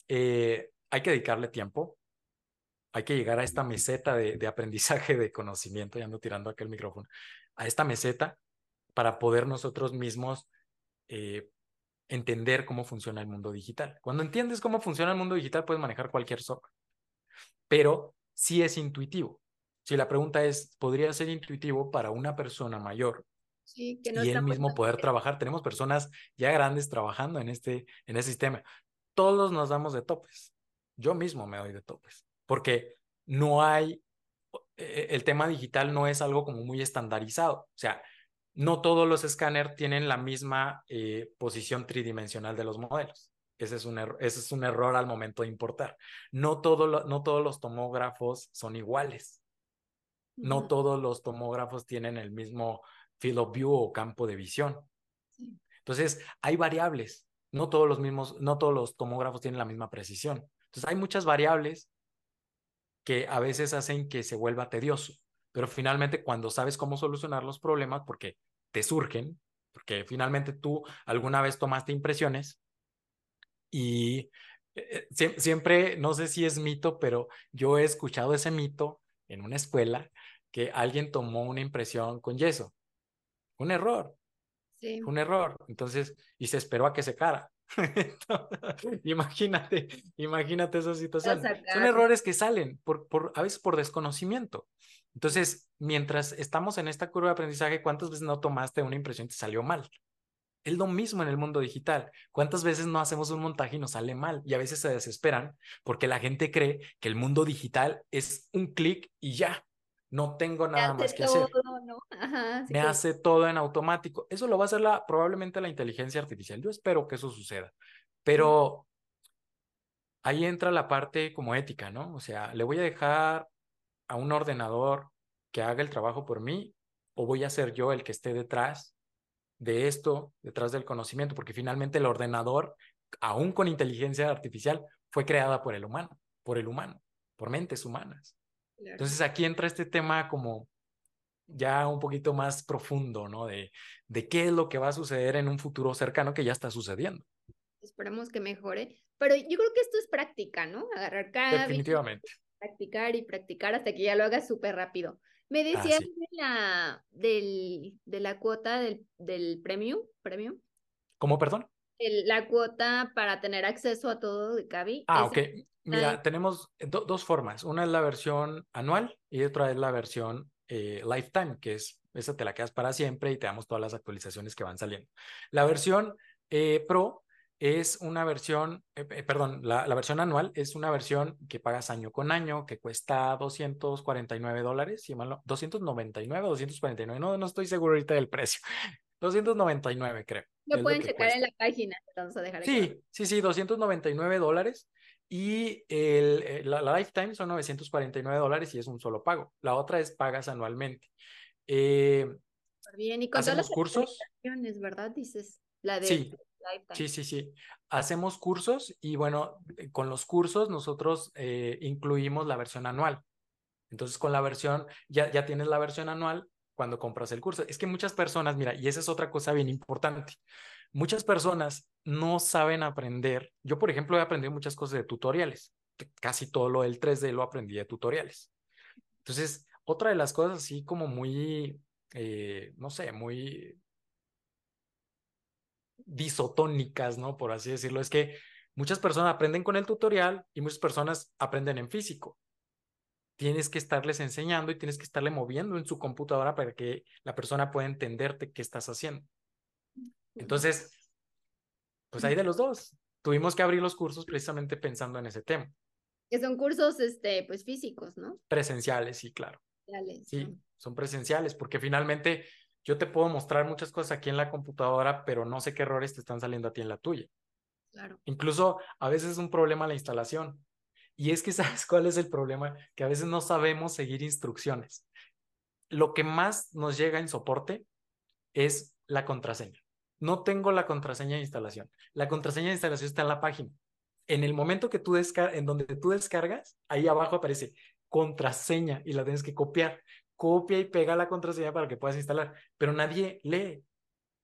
eh, hay que dedicarle tiempo, hay que llegar a esta meseta de, de aprendizaje, de conocimiento, ya ando tirando aquel micrófono, a esta meseta para poder nosotros mismos eh, entender cómo funciona el mundo digital. Cuando entiendes cómo funciona el mundo digital, puedes manejar cualquier software, pero sí es intuitivo. Si la pregunta es, ¿podría ser intuitivo para una persona mayor? Sí, que no y él mismo poder trabajar. Tenemos personas ya grandes trabajando en este, en este sistema. todos nos damos de topes. Yo mismo me doy de topes, porque no hay, e, el tema digital no es algo como muy estandarizado. O sea, no todos los escáneres tienen la misma eh, posición tridimensional de los modelos. Ese es, un ese es un error al momento de importar. No, todo no todos los tomógrafos son iguales. No todos los tomógrafos tienen el mismo field of view o campo de visión. Entonces, hay variables. No todos los mismos, no todos los tomógrafos tienen la misma precisión. Entonces, hay muchas variables que a veces hacen que se vuelva tedioso. Pero finalmente, cuando sabes cómo solucionar los problemas, porque te surgen, porque finalmente tú alguna vez tomaste impresiones y eh, siempre, no sé si es mito, pero yo he escuchado ese mito en una escuela que alguien tomó una impresión con yeso. Un error. Sí. Un error. Entonces, y se esperó a que se cara. *laughs* imagínate, imagínate esa situación. Son errores que salen por, por, a veces por desconocimiento. Entonces, mientras estamos en esta curva de aprendizaje, ¿cuántas veces no tomaste una impresión y te salió mal? Es lo mismo en el mundo digital. ¿Cuántas veces no hacemos un montaje y nos sale mal? Y a veces se desesperan porque la gente cree que el mundo digital es un clic y ya. No tengo nada más que hacer. Me hace todo en automático. Eso lo va a hacer la, probablemente la inteligencia artificial. Yo espero que eso suceda. Pero ahí entra la parte como ética, ¿no? O sea, le voy a dejar a un ordenador que haga el trabajo por mí o voy a ser yo el que esté detrás de esto, detrás del conocimiento, porque finalmente el ordenador, aún con inteligencia artificial, fue creada por el humano, por el humano, por mentes humanas. Entonces aquí entra este tema como ya un poquito más profundo, ¿no? De, de qué es lo que va a suceder en un futuro cercano que ya está sucediendo. Esperemos que mejore, pero yo creo que esto es práctica, ¿no? Agarrar cada Definitivamente practicar y practicar hasta que ya lo hagas súper rápido. Me ah, decías de, la, del, de la cuota del, del premium, premium. ¿Cómo, perdón? la cuota para tener acceso a todo de Cavi. Ah, ok. Mira, tenemos dos formas. Una es la versión anual y otra es la versión eh, lifetime, que es, esa te la quedas para siempre y te damos todas las actualizaciones que van saliendo. La versión eh, Pro es una versión, eh, eh, perdón, la, versión anual es una versión que pagas año con año, que cuesta 249 dólares, si mal 299, 249, no, no estoy seguro ahorita del precio. *laughs* 299 creo. Lo pueden checar en la página, vamos a dejar Sí, sí, sí, 299 dólares. Y el, eh, la, lifetime son 949 dólares y es un solo pago. La otra es pagas anualmente. Bien, y con todas las cursos. ¿verdad? Dices, la de sí. Sí, sí, sí. Hacemos cursos y bueno, eh, con los cursos nosotros eh, incluimos la versión anual. Entonces, con la versión, ya, ya tienes la versión anual cuando compras el curso. Es que muchas personas, mira, y esa es otra cosa bien importante. Muchas personas no saben aprender. Yo, por ejemplo, he aprendido muchas cosas de tutoriales. Casi todo lo del 3D lo aprendí de tutoriales. Entonces, otra de las cosas así como muy, eh, no sé, muy disotónicas, ¿no? Por así decirlo, es que muchas personas aprenden con el tutorial y muchas personas aprenden en físico. Tienes que estarles enseñando y tienes que estarle moviendo en su computadora para que la persona pueda entenderte qué estás haciendo. Entonces, pues hay de los dos. Tuvimos que abrir los cursos precisamente pensando en ese tema. Que son cursos, este, pues físicos, ¿no? Presenciales, sí, claro. Sí, son presenciales, porque finalmente yo te puedo mostrar muchas cosas aquí en la computadora, pero no sé qué errores te están saliendo a ti en la tuya. Claro. Incluso a veces es un problema la instalación. Y es que *laughs* sabes cuál es el problema, que a veces no sabemos seguir instrucciones. Lo que más nos llega en soporte es la contraseña. No tengo la contraseña de instalación. La contraseña de instalación está en la página. En el momento que tú descargas, en donde tú descargas, ahí abajo aparece contraseña y la tienes que copiar copia y pega la contraseña para que puedas instalar, pero nadie lee.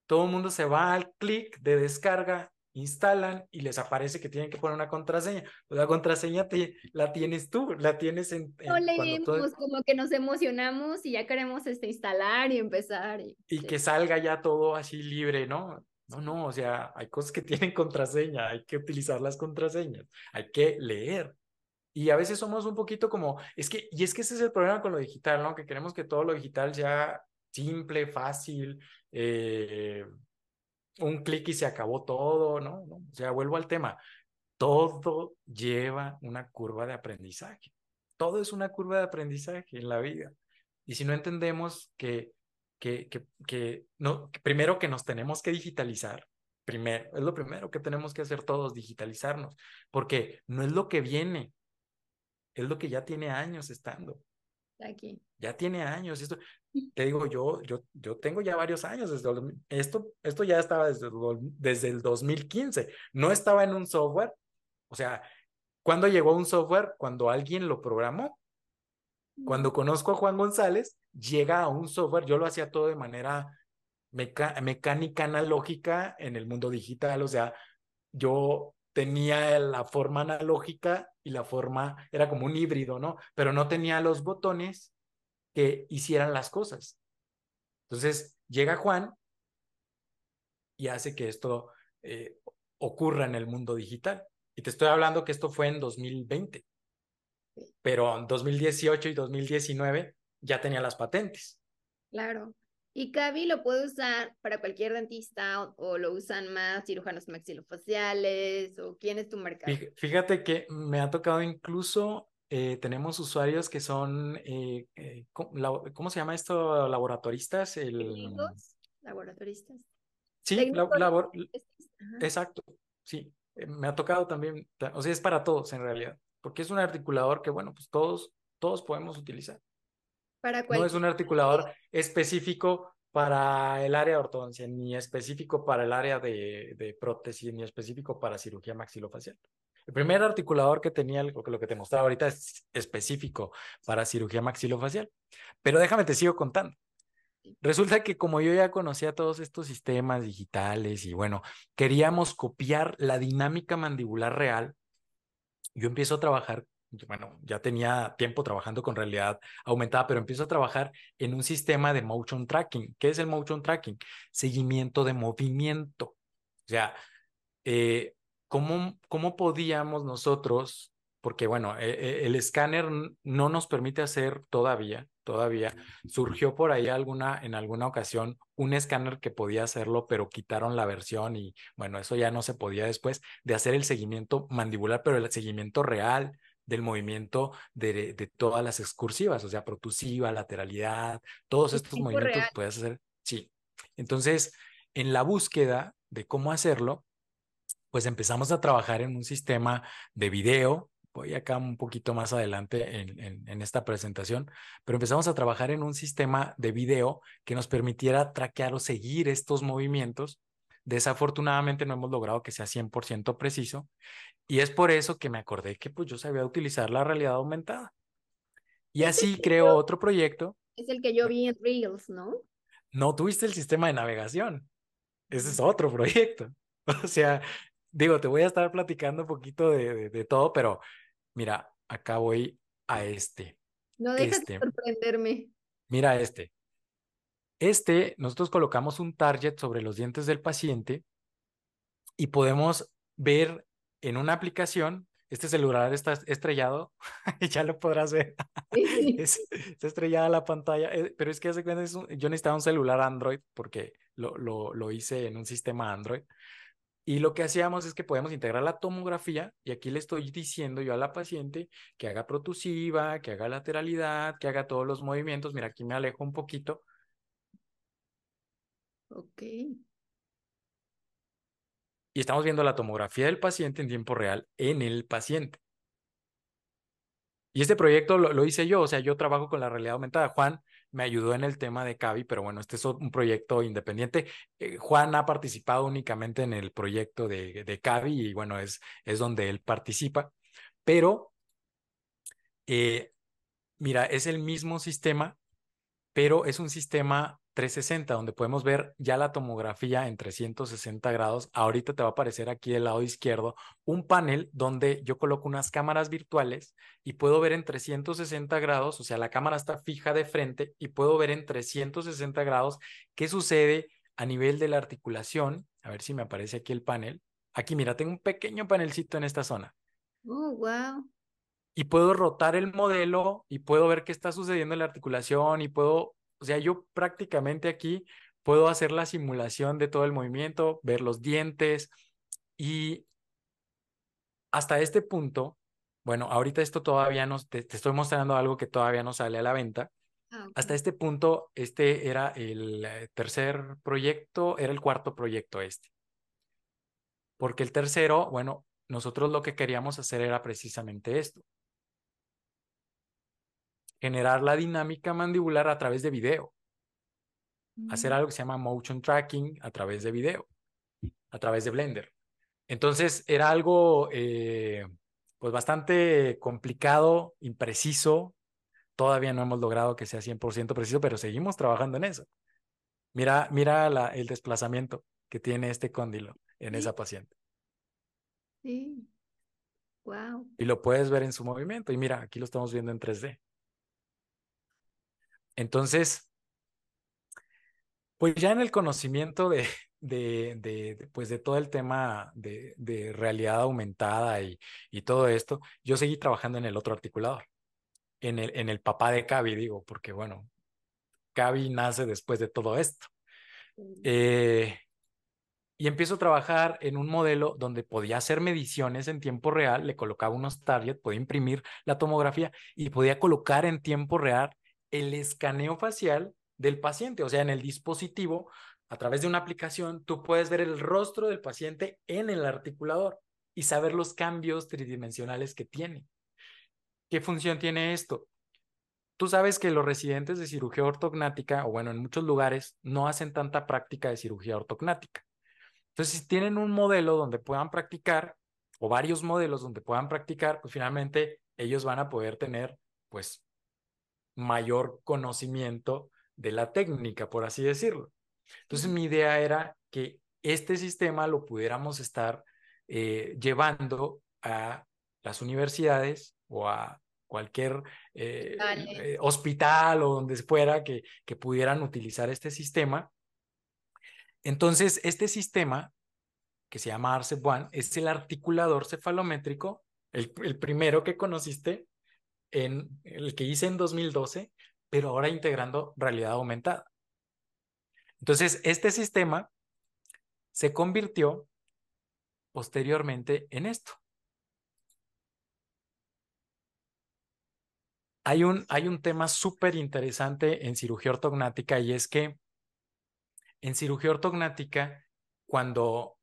Todo el mundo se va al clic de descarga, instalan y les aparece que tienen que poner una contraseña. La contraseña te, la tienes tú, la tienes en... no leemos, como que nos emocionamos y ya queremos este, instalar y empezar. Y, que salga ya todo así libre, ¿no? No, no, o sea, hay cosas que *laughs* tienen contraseña, hay que utilizar las contraseñas, hay que leer. Y a veces somos un poquito como, es que, y es que ese es el problema con lo digital, ¿no? Que queremos que todo lo digital sea simple, fácil, eh, un clic y se acabó todo, ¿no? O sea, vuelvo al tema. todo lleva una curva de aprendizaje. Todo es una curva de aprendizaje en la vida. Y si no entendemos que, que, que, que no, primero que nos tenemos que digitalizar, primero, es lo primero que tenemos que hacer todos, digitalizarnos, porque no es lo que viene, es lo que ya tiene años estando. Aquí. Ya tiene años. Esto, te digo, yo, yo, yo tengo ya varios años desde esto, esto ya estaba desde, desde el 2015. No estaba en un software. O sea, ¿cuándo llegó un software? Cuando alguien lo programó. Cuando conozco a Juan González, llega a un software, yo lo hacía todo de manera mecánica analógica en el mundo digital, o sea, yo tenía la forma analógica y la forma, era como un híbrido, ¿no? Pero no tenía los botones que hicieran las cosas. Entonces llega Juan y hace que esto eh, ocurra en el mundo digital. Y te estoy hablando que esto fue en 2020, pero en 2018 y 2019 ya tenía las patentes. Claro. Y Cavi lo puede usar para cualquier dentista o, lo usan más cirujanos maxilofaciales o quién es tu mercado. Fíjate que me ha tocado incluso, eh, tenemos usuarios que son, eh, eh, ¿cómo, se llama esto? Laboratoristas. El... Laboratoristas. Sí, exacto, sí. Me ha tocado también, o sea, es para todos en realidad, porque es un articulador que, bueno, pues todos, todos podemos utilizar no es un articulador específico para el área de ortodoncia, ni específico para el área de, prótesis, ni específico para cirugía maxilofacial. El primer articulador que tenía, lo que, lo que te mostraba ahorita, es específico para cirugía maxilofacial. Pero déjame te sigo contando. Resulta que como yo ya conocía todos estos sistemas digitales y bueno, queríamos copiar la dinámica mandibular real, yo empiezo a trabajar bueno, ya tenía tiempo trabajando con realidad aumentada, pero empiezo a trabajar en un sistema de motion tracking. ¿Qué es el motion tracking? Seguimiento de movimiento. O sea, eh, ¿cómo, ¿cómo podíamos nosotros, porque bueno, e, e, el escáner no nos permite hacer todavía, todavía, surgió por ahí alguna, en alguna ocasión un escáner que podía hacerlo, pero quitaron la versión y bueno, eso ya no se podía después de hacer el seguimiento mandibular, pero el seguimiento real del movimiento de, de, todas las excursivas, o sea, protusiva, lateralidad, todos estos movimientos puedes hacer. Sí. Entonces, en la búsqueda de cómo hacerlo, pues empezamos a trabajar en un sistema de video. Voy acá un poquito más adelante en, en, en esta presentación, pero empezamos a trabajar en un sistema de video que nos permitiera traquear o seguir estos movimientos Desafortunadamente no hemos logrado que sea 100% preciso y es por eso que me acordé que pues yo sabía utilizar la realidad aumentada. Y así creo otro proyecto. Es el que yo vi en Reels, ¿no? No tuviste el sistema de navegación. Ese es otro proyecto. *laughs* O sea, digo, te voy a estar platicando un poquito de, de, todo, pero mira, acá voy a este. No dejes de este. sorprenderme. Mira este. Este, nosotros colocamos un target sobre los dientes del paciente y podemos ver en una aplicación, este celular está estrellado, *laughs* ya lo podrás ver, está estrellada la pantalla, eh, pero es que hace cuenta, yo necesitaba un celular Android porque lo, lo, lo hice en un sistema Android. Y lo que hacíamos es que podemos integrar la tomografía y aquí le estoy diciendo yo a la paciente que haga protusiva, que haga lateralidad, que haga todos los movimientos. Mira, aquí me alejo un poquito Ok. Y estamos viendo la tomografía del paciente en tiempo real en el paciente. Y este proyecto lo, hice yo, o sea, yo trabajo con la realidad aumentada. Juan me ayudó en el tema de CAVI, pero bueno, este es un proyecto independiente. Eh, Juan ha participado únicamente en el proyecto de, de CAVI y bueno, es, es donde él participa. Pero, eh, mira, es el mismo sistema, pero es un sistema 360, donde podemos ver ya la tomografía en 360 grados. Ahorita te va a aparecer aquí del lado izquierdo un panel donde yo coloco unas cámaras virtuales y puedo ver en 360 grados, o sea, la cámara está fija de frente y puedo ver en 360 grados qué sucede a nivel de la articulación. A ver si me aparece aquí el panel. Aquí, mira, tengo un pequeño panelcito en esta zona. Oh, wow. Y puedo rotar el modelo y puedo ver qué está sucediendo en la articulación y puedo o sea, yo prácticamente aquí puedo hacer la simulación de todo el movimiento, ver los dientes y hasta este punto, bueno, ahorita esto todavía no, te, estoy mostrando algo que todavía no sale a la venta. Ah, hasta este punto, este era el eh, tercer proyecto, era el cuarto proyecto este. Porque el tercero, bueno, nosotros lo que queríamos hacer era precisamente esto. Generar la dinámica mandibular a través de video. Hacer mm. algo que se llama motion tracking a través de video, a través de Blender. Entonces era algo eh, pues bastante complicado, impreciso. Todavía no hemos logrado que sea 100% preciso, pero seguimos trabajando en eso. Mira, mira el desplazamiento que tiene este cóndilo en esa paciente. Sí. Wow. Y lo puedes ver en su movimiento. Y mira, aquí lo estamos viendo en 3D. Entonces, pues ya en el conocimiento *laughs* de, de, pues de todo el tema de, de realidad aumentada y, y, todo esto, yo seguí trabajando en el otro articulador, en el, en el papá de Cavi, digo, porque bueno, Cavi nace después de todo esto. Eh, y empiezo a trabajar en un modelo donde podía hacer mediciones en tiempo real, le colocaba unos targets, podía imprimir la tomografía y podía colocar en tiempo real el escaneo facial del paciente, o sea, en el dispositivo a través de una aplicación, tú puedes ver el rostro del paciente en el articulador y saber los cambios tridimensionales que tiene. ¿Qué función tiene esto? Tú sabes que los residentes de cirugía ortognática, o bueno, en muchos lugares, no hacen tanta práctica de cirugía ortognática. Entonces, si tienen un modelo donde puedan practicar, o varios modelos donde puedan practicar, pues finalmente ellos van a poder tener, pues, mayor conocimiento de la técnica, por así decirlo. Entonces mi idea era que este sistema lo pudiéramos estar eh, llevando a las universidades o a cualquier eh, eh, hospital o donde fuera que, que pudieran utilizar este sistema. Entonces, este sistema, que se llama ARCEP One, es el articulador cefalométrico, el, el primero que conociste, en el que hice en 2012, pero ahora integrando realidad aumentada. Entonces, este sistema se convirtió posteriormente en esto. Hay un, hay un tema súper interesante en cirugía ortognática y es que en cirugía ortognática, cuando,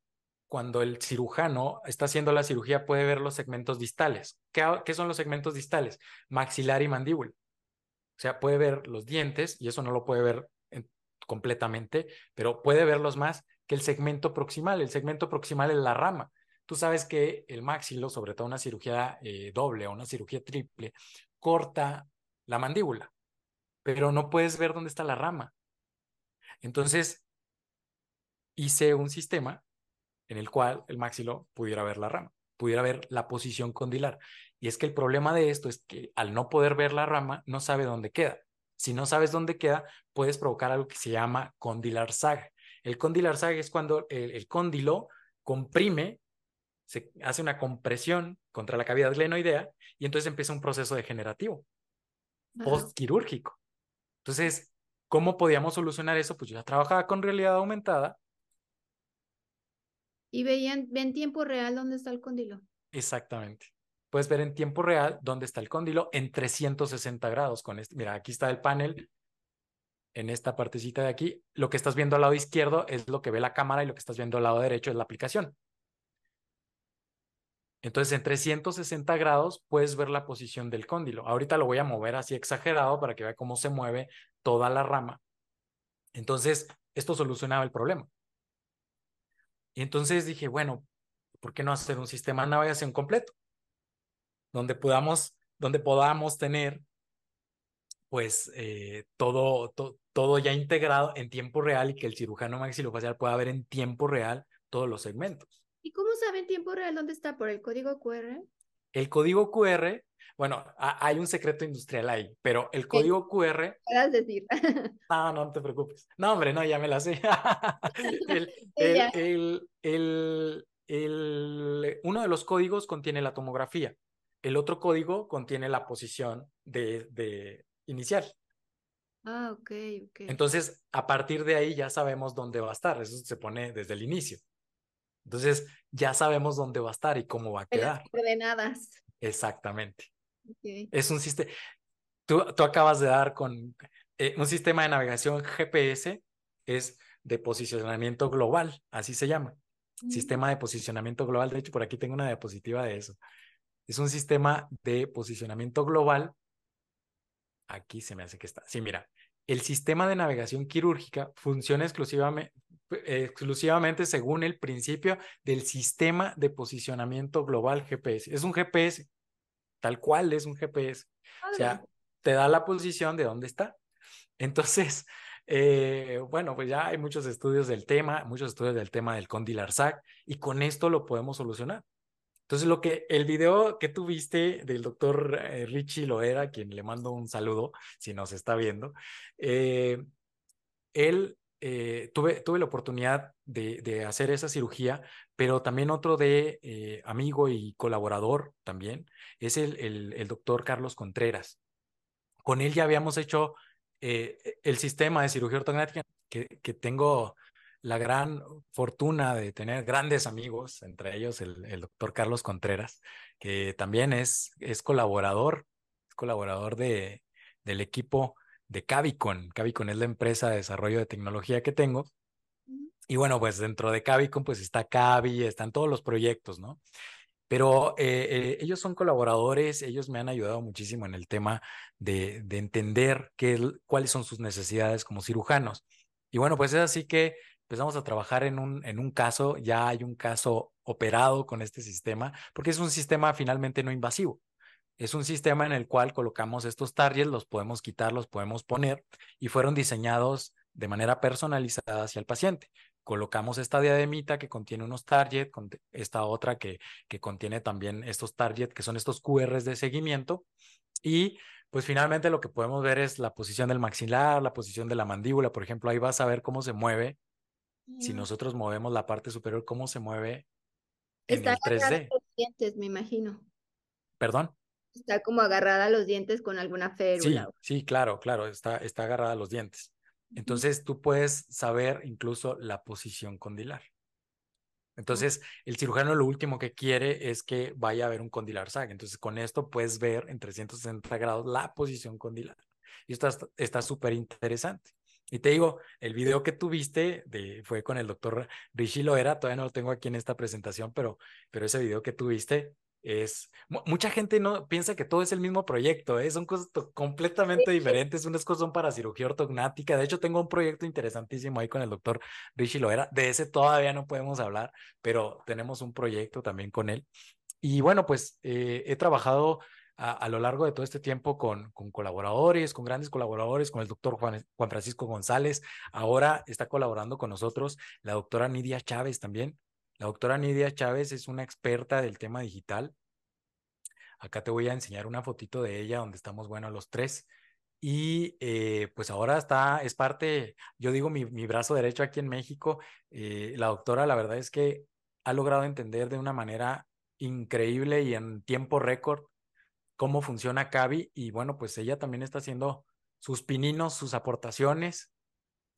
cuando el cirujano está haciendo la cirugía, puede ver los segmentos distales. ¿Qué, ¿Qué son los segmentos distales? Maxilar y mandíbula. O sea, puede ver los dientes y eso no lo puede ver completamente, pero puede verlos más que el segmento proximal. El segmento proximal es la rama. Tú sabes que el maxilo, sobre todo una cirugía eh, doble o una cirugía triple, corta la mandíbula, pero no puedes ver dónde está la rama. Entonces, hice un sistema en el cual el maxilo pudiera ver la rama, pudiera ver la posición condilar. Y es que el problema de esto es que al no poder ver la rama, no sabe dónde queda. Si no sabes dónde queda, puedes provocar algo que se llama condilar sag. El condilar sag es cuando el, cóndilo comprime, se hace una compresión contra la cavidad glenoidea y entonces empieza un proceso degenerativo postquirúrgico. Entonces, ¿cómo podíamos solucionar eso? Pues yo ya trabajaba con realidad aumentada. Y veían, ven tiempo real dónde está el cóndilo. Exactamente puedes ver en tiempo real dónde está el cóndilo en 360 grados. Con este. Mira, aquí está el panel en esta partecita de aquí. Lo que estás viendo al lado izquierdo es lo que ve la cámara y lo que estás viendo al lado derecho es la aplicación. Entonces, en 360 grados puedes ver la posición del cóndilo. Ahorita lo voy a mover así exagerado para que vea cómo se mueve toda la rama. Entonces, esto solucionaba el problema. Y entonces dije, bueno, ¿por qué no hacer un sistema de navegación completo? donde podamos, donde podamos tener pues eh, todo, todo ya integrado en tiempo real y que el cirujano maxilofacial pueda ver en tiempo real todos los segmentos. ¿Y cómo sabe en tiempo real dónde está? ¿Por el código QR? El código QR, bueno, hay un secreto industrial ahí, pero el código QR... Puedas decir. *laughs* no, no te preocupes. No, hombre, no, ya me la sé. *laughs* *laughs* el, el, uno de los códigos contiene la tomografía. El otro código contiene la posición de, de inicial. Ah, ok, ok. Entonces, a partir de ahí ya sabemos dónde va a estar. Eso se pone desde el inicio. Entonces, ya sabemos dónde va a estar y cómo va a quedar. Las coordenadas. Exactamente. Es un sistema, tú, tú acabas de dar con eh, un sistema de navegación GPS, es de posicionamiento global, así se llama. Mm. Sistema de posicionamiento global. De hecho, por aquí tengo una diapositiva de eso. Es un sistema de posicionamiento global. Aquí se me hace que está. Sí, mira, el sistema de navegación quirúrgica funciona exclusivamente, exclusivamente según el principio del sistema de posicionamiento global GPS. Es un GPS, tal cual es un GPS. O sea, te da la posición de dónde está. Entonces, *laughs* eh, bueno, pues ya hay muchos estudios del tema, muchos estudios del tema del condylar sac y con esto lo podemos solucionar. Entonces, lo que el video que tuviste del doctor eh, Richie Loera, quien le mando un saludo si nos está viendo, eh, él tuve, tuve la oportunidad de, hacer esa cirugía, pero también otro de amigo y colaborador también es el, el, doctor Carlos Contreras. Con él ya habíamos hecho eh, el sistema de cirugía ortognática, que, que, tengo la gran fortuna de tener grandes amigos, entre ellos el, el doctor Carlos Contreras, que también es, es colaborador, es colaborador de, del equipo de Cavicon. Cavicon es la empresa de desarrollo de tecnología que tengo. Y bueno, pues dentro de Cavicon pues está Cavi, están todos los proyectos, ¿no? Pero eh, eh, ellos son colaboradores, ellos me han ayudado muchísimo en el tema de, de entender qué, cuáles son sus necesidades como cirujanos. Y bueno, pues es así que empezamos a trabajar en un, en un caso, ya hay un caso operado con este sistema, porque es un sistema finalmente no invasivo. Es un sistema en el cual colocamos estos targets, los podemos quitar, los podemos poner, y fueron diseñados de manera personalizada hacia el paciente colocamos esta diademita que contiene unos target, esta otra que, que contiene también estos target, que son estos QRs de seguimiento. Y pues finalmente lo que podemos ver es la posición del maxilar, la posición de la mandíbula, por ejemplo, ahí vas a ver cómo se mueve. Si nosotros movemos la parte superior, cómo se mueve en el 3D. Los dientes, me imagino. ¿Perdón? Está como agarrada a los dientes con alguna férula. Sí, sí, claro, claro, está, está agarrada a los dientes. Entonces tú puedes saber incluso la posición condilar. Entonces, el cirujano lo último que quiere es que vaya a ver un condilar sag. Entonces, con esto puedes ver en 360 grados la posición condilar. Y esto está súper interesante. Y te digo, el video que tuviste de, fue con el doctor Rishi Loera, todavía no lo tengo aquí en esta presentación, pero, pero ese video que tuviste es mucha gente no piensa que todo es el mismo proyecto, ¿eh? son cosas completamente diferentes, unas cosas son para cirugía ortognática, de hecho tengo un proyecto interesantísimo ahí con el doctor Rishi Loera, de ese todavía no podemos hablar, pero tenemos un proyecto también con él. Y bueno, pues eh, he trabajado a, lo largo de todo este tiempo con, con colaboradores, con grandes colaboradores, con el doctor Juan, Juan Francisco González, ahora está colaborando con nosotros la doctora Nidia Chávez también, la doctora Nidia Chávez es una experta del tema digital. Acá te voy a enseñar una fotito de ella donde estamos, bueno, los tres. Y eh, pues ahora está, es parte, yo digo, mi, mi brazo derecho aquí en México. Eh, la doctora, la verdad es que ha logrado entender de una manera increíble y en tiempo récord cómo funciona Cavi. Y bueno, pues ella también está haciendo sus pininos, sus aportaciones.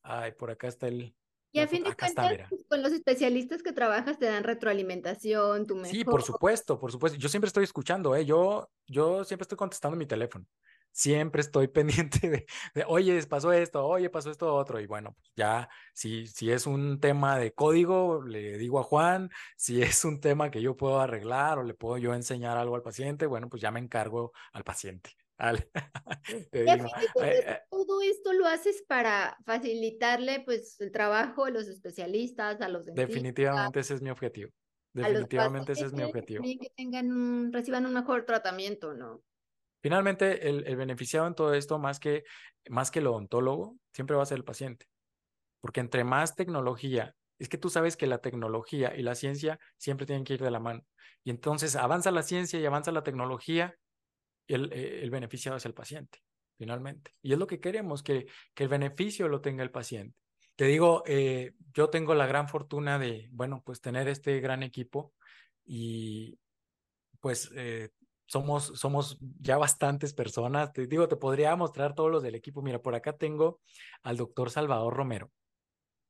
Ay, por acá está el, y a fin de cuentas, pues, con los especialistas que trabajas te dan retroalimentación, tu mejor. Sí, por supuesto, por supuesto. Yo siempre estoy escuchando, ¿eh? Yo, yo siempre estoy contestando mi teléfono. Siempre estoy *laughs* pendiente de, de, oye, pasó esto, oye, pasó esto otro. Y bueno, pues ya, si, si es un tema de código, le digo a Juan. Si es un tema que yo puedo arreglar o le puedo yo enseñar algo al paciente, bueno, pues ya me encargo al paciente. *laughs* Eh, todo esto lo haces para facilitarle pues el trabajo a los especialistas, a los dentistas. Definitivamente ese es mi objetivo. Definitivamente ese es mi objetivo. Que tengan reciban un mejor tratamiento, ¿no? Finalmente, el, el, beneficiado en todo esto, más que, más que el odontólogo, siempre va a ser el paciente. Porque entre más tecnología, es que tú sabes que la tecnología y la ciencia siempre tienen que ir de la mano. Y entonces avanza la ciencia y avanza la tecnología, el, eh, el beneficiado es el paciente, finalmente. Y es lo que queremos, que, que el beneficio lo tenga el paciente. Te digo, eh, yo tengo la gran fortuna de, bueno, pues tener este gran equipo y pues eh, somos, somos ya bastantes personas. Te digo, te podría mostrar todos los del equipo. Mira, por acá tengo al doctor Salvador Romero.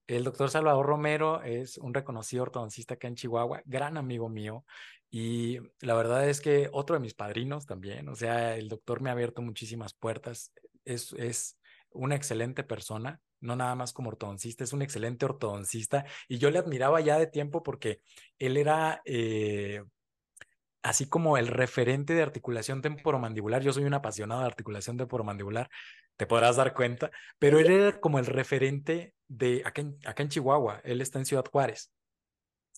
El doctor Salvador Romero es un reconocido ortodoncista acá en Chihuahua, gran amigo mío. Y la verdad es que otro de mis padrinos también, o sea, el doctor me ha abierto muchísimas puertas. Es, es una excelente persona, no nada más como ortodoncista, es un excelente ortodoncista. Y yo le admiraba ya de tiempo porque él era eh, así como el referente de articulación temporomandibular. Yo soy un apasionado de articulación temporomandibular, te podrás dar cuenta, pero él era como el referente de acá en, acá en Chihuahua, él está en Ciudad Juárez.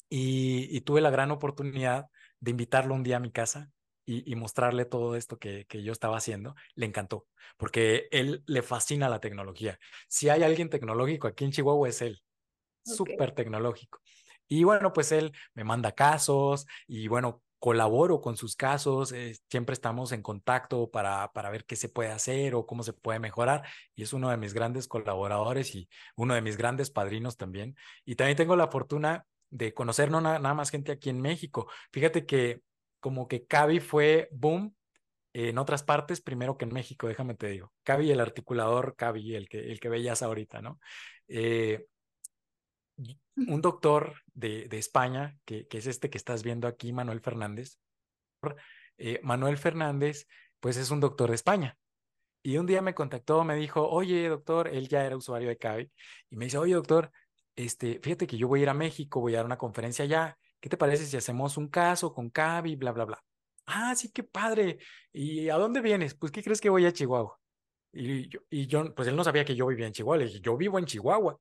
Y, tuve la gran oportunidad de invitarlo un día a mi casa y, mostrarle todo esto que, que, yo estaba haciendo. Le encantó, porque él le fascina la tecnología. Si hay alguien tecnológico aquí en Chihuahua es él, súper tecnológico. Y bueno, pues él me manda casos y bueno, colaboro con sus casos, eh, siempre estamos en contacto para, para ver qué se puede hacer o cómo se puede mejorar y es uno de mis grandes colaboradores y uno de mis grandes padrinos también. Y también tengo la fortuna de conocer no nada, más gente aquí en México. Fíjate que como que Cavi fue boom en otras partes primero que en México, déjame te digo. Cavi, el articulador, Cavi, el que, el que veías ahorita, ¿no? Eh, un doctor de, de España, que, que, es este que estás viendo aquí, Manuel Fernández. Eh, Manuel Fernández, pues es un doctor de España. Y un día me contactó, me dijo, oye, doctor, él ya era usuario de CAVI, y me dice, oye, doctor, este, fíjate que yo voy a ir a México, voy a dar una conferencia allá, ¿qué te parece si hacemos un caso con CAVI, bla, bla, bla? Ah, sí, qué padre. ¿Y a dónde vienes? Pues, ¿qué crees que voy a Chihuahua? Y yo, y yo, pues él no sabía que yo vivía en Chihuahua. Yo vivo en Chihuahua.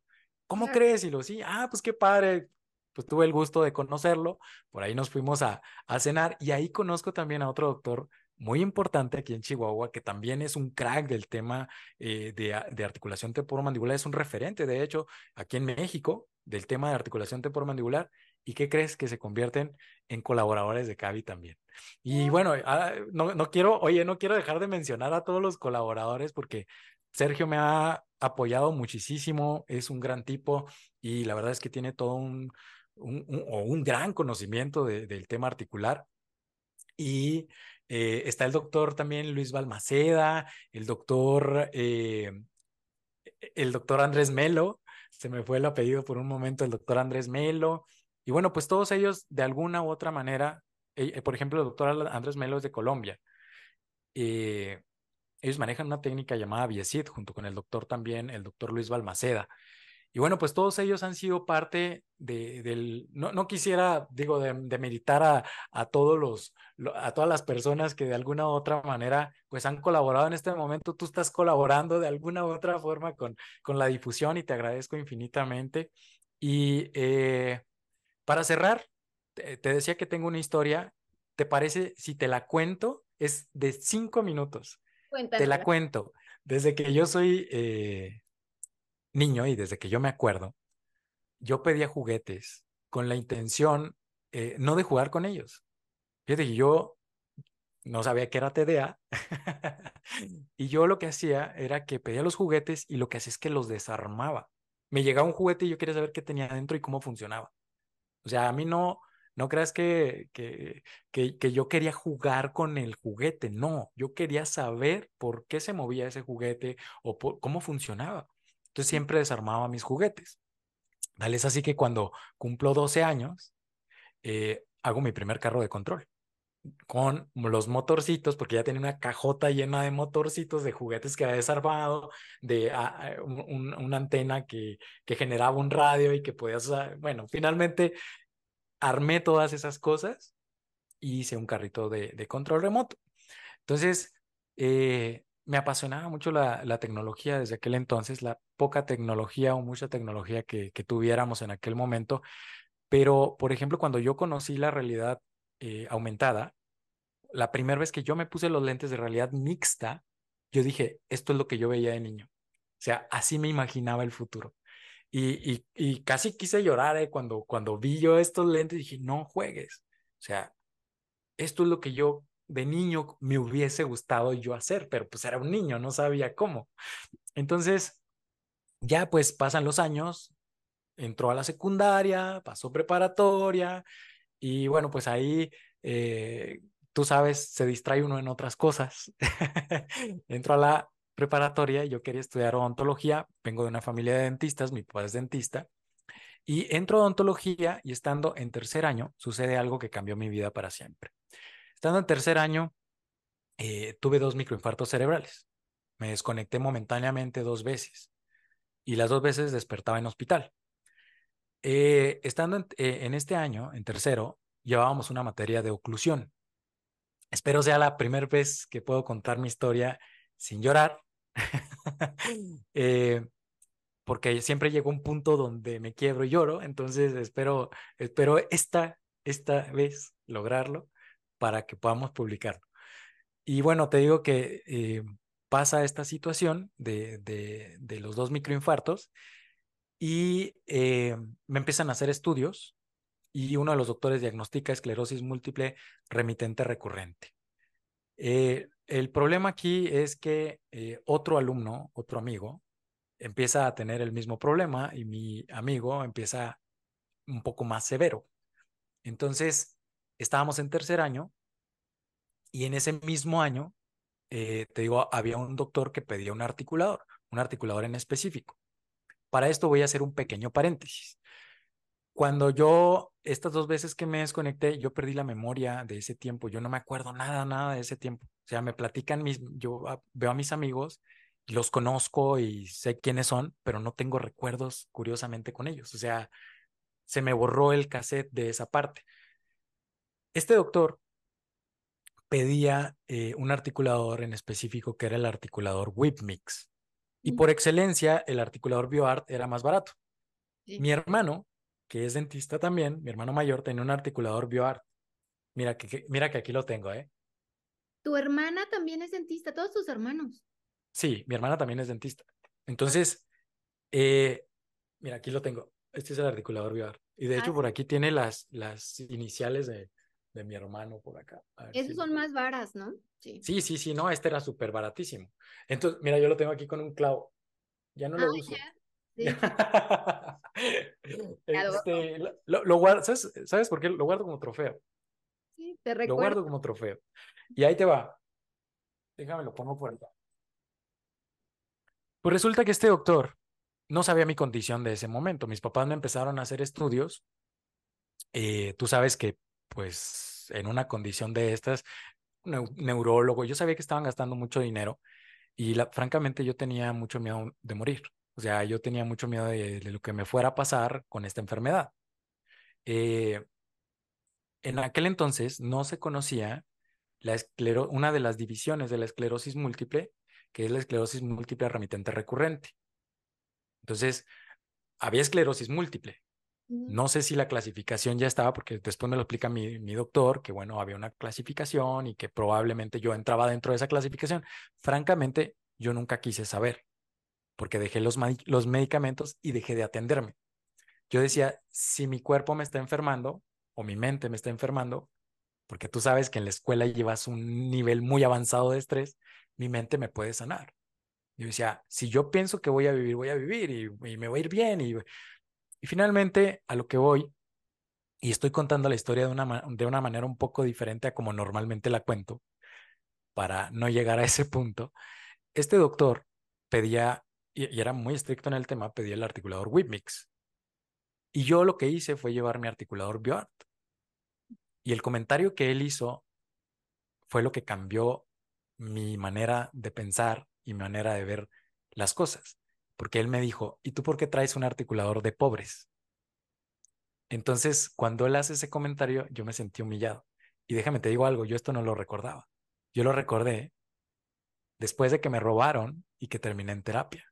¿Cómo crees? Y lo sí, ah, pues qué padre. Pues tuve el gusto de conocerlo, por ahí nos fuimos a, a cenar y ahí conozco también a otro doctor muy importante aquí en Chihuahua, que también es un crack del tema eh, de, de, articulación temporomandibular, es un referente, de hecho, aquí en México, del tema de articulación temporomandibular. ¿Y qué crees que se convierten en colaboradores de CAVI también? Y bueno, ah, no, no quiero, oye, no quiero dejar de mencionar a todos los colaboradores porque Sergio me ha apoyado muchísimo, es un gran tipo y la verdad es que tiene todo un, un, un gran conocimiento del tema articular. Y eh, está el doctor también Luis Balmaceda, el doctor, eh, el doctor Andrés Melo, se me fue el apellido por un momento, el doctor Andrés Melo. Y bueno, pues todos ellos de alguna u otra manera, eh, por ejemplo, el doctor Andrés Melo es de Colombia. Ellos manejan una técnica llamada Biesit, junto con el doctor también, el doctor Luis Balmaceda. Y bueno, pues todos ellos han sido parte de, del, no, no quisiera, digo, de, de a, a, todos los, a todas las personas que de alguna u otra manera, pues han colaborado en este momento. Tú estás colaborando de alguna u otra forma con, con la difusión y te agradezco infinitamente. Y eh, para cerrar, te decía que tengo una historia. ¿Te parece si te la cuento? Es de cinco minutos. Te la cuento. Desde que yo soy eh, niño y desde que yo me acuerdo, yo pedía juguetes con la intención eh, no de jugar con ellos. Fíjate yo no sabía que era TDA *laughs* y yo lo que hacía era que pedía los juguetes y lo que hacía es que los desarmaba. Me llegaba un juguete y yo quería saber qué tenía dentro y cómo funcionaba. O sea, a mí no, no creas que, que, que, yo quería jugar con el juguete, no, yo quería saber por qué se movía ese juguete o cómo funcionaba. Entonces siempre desarmaba mis juguetes. Vale, es así que cuando cumplo 12 años, eh, hago mi primer carro de control con los motorcitos, porque ya tenía una cajota llena de motorcitos, de juguetes que había desarmado, de ah, ah, una antena que, que generaba un radio y que podías, bueno, finalmente armé todas esas cosas y hice un carrito de, control remoto. Entonces, eh, me apasionaba mucho la, tecnología desde aquel entonces, la poca tecnología o mucha tecnología que, que tuviéramos en aquel momento. Pero, por ejemplo, cuando yo conocí la realidad eh, aumentada, la primera vez que yo me puse los lentes de realidad mixta, yo dije, esto es lo que yo veía de niño. O sea, así me imaginaba el futuro. Y, y, casi quise llorar eh, cuando, cuando vi yo estos lentes, dije, no juegues. O sea, esto es lo que yo de niño me hubiese gustado yo hacer, pero pues era un niño, no sabía cómo. Entonces, ya pues pasan los años, entró a la secundaria, pasó preparatoria y bueno, pues ahí, eh, tú sabes, se distrae uno en otras cosas. *laughs* entró a la preparatoria, yo quería estudiar odontología, vengo de una familia de dentistas, mi papá es dentista, Y entro a odontología y estando en tercer año sucede algo que cambió mi vida para siempre. Estando en tercer año, eh, tuve dos microinfartos cerebrales. Me desconecté momentáneamente dos veces y las dos veces despertaba en hospital. Eh, estando en, eh, este año, en tercero, llevábamos una materia de oclusión. Espero sea la primera vez que puedo contar mi historia sin llorar, *laughs* eh, porque siempre llegó un punto donde me quiebro y lloro, entonces espero, espero esta, esta vez lograrlo para que podamos publicarlo. Y bueno, te digo que eh, pasa esta situación de, de, de, los dos microinfartos y eh, me empiezan a hacer estudios y uno de los doctores diagnostica esclerosis múltiple remitente recurrente. El problema aquí es que eh, otro alumno, otro amigo, empieza a tener el mismo problema y mi amigo empieza un poco más severo. Entonces, estábamos en tercer año y en ese mismo año, eh, te digo, había un doctor que pedía un articulador, un articulador en específico. Para esto voy a hacer un pequeño paréntesis. Cuando yo, estas dos veces que me desconecté, yo perdí la memoria de ese tiempo. Yo no me acuerdo nada, nada de ese tiempo. O sea, me platican mis, yo veo a mis amigos y los conozco y sé quiénes son, pero no tengo recuerdos curiosamente con ellos. O sea, se me borró el cassette de esa parte. Este doctor pedía eh, un articulador en específico que era el articulador Whipmix. Y por excelencia, el articulador BioArt era más barato. Sí. Mi hermano que es dentista también, mi hermano mayor, tenía un articulador BioArt. Mira que, mira que aquí lo tengo, ¿eh? Tu hermana también es dentista, todos tus hermanos. Sí, mi hermana también es dentista. Entonces, eh, mira, aquí lo tengo. Este es el articulador BioArt. Y de hecho, ah, por aquí tiene las, las iniciales de, de mi hermano por acá. Esos si son más varas, ¿no? Sí. sí, sí, sí, no, este era súper baratísimo. Entonces, mira, yo lo tengo aquí con un clavo. Ya no lo uso. *laughs* este, lo, lo, guardo, ¿sabes, ¿sabes, por qué? Lo guardo como trofeo. Sí, te recuerdo. Lo guardo como trofeo. Y ahí te va. Déjame lo pongo por acá. Pues resulta que este doctor no sabía mi condición de ese momento. Mis papás me empezaron a hacer estudios. Eh, tú sabes que, pues, en una condición de estas, neurólogo, yo sabía que estaban gastando mucho dinero y la, francamente yo tenía mucho miedo de morir. O sea, yo tenía mucho miedo de, de lo que me fuera a pasar con esta enfermedad. Eh, en aquel entonces no se conocía la esclero una de las divisiones de la esclerosis múltiple, que es la esclerosis múltiple remitente recurrente. Entonces, había esclerosis múltiple. No sé si la clasificación ya estaba, porque después me lo explica mi, mi, doctor, que bueno, había una clasificación y que probablemente yo entraba dentro de esa clasificación. Francamente, yo nunca quise saber porque dejé los, los medicamentos y dejé de atenderme. Yo decía, si mi cuerpo me está enfermando o mi mente me está enfermando, porque tú sabes que en la escuela llevas un nivel muy avanzado de estrés, mi mente me puede sanar. Yo decía, si yo pienso que voy a vivir, voy a vivir y, me va a ir bien. Y, finalmente, a lo que voy, y estoy contando la historia de una, de una manera un poco diferente a como normalmente la cuento, para no llegar a ese punto, este doctor pedía y, era muy estricto en el tema, pedía el articulador Whipmix. Y yo lo que hice fue llevar mi articulador BioArt. Y el comentario que él hizo fue lo que cambió mi manera de pensar y mi manera de ver las cosas. Porque él me dijo, ¿y tú por qué traes un articulador de pobres? Entonces, cuando él hace ese comentario, yo me sentí humillado. Y déjame te digo algo, yo esto no lo recordaba. Yo lo recordé después de que me robaron y que terminé en terapia.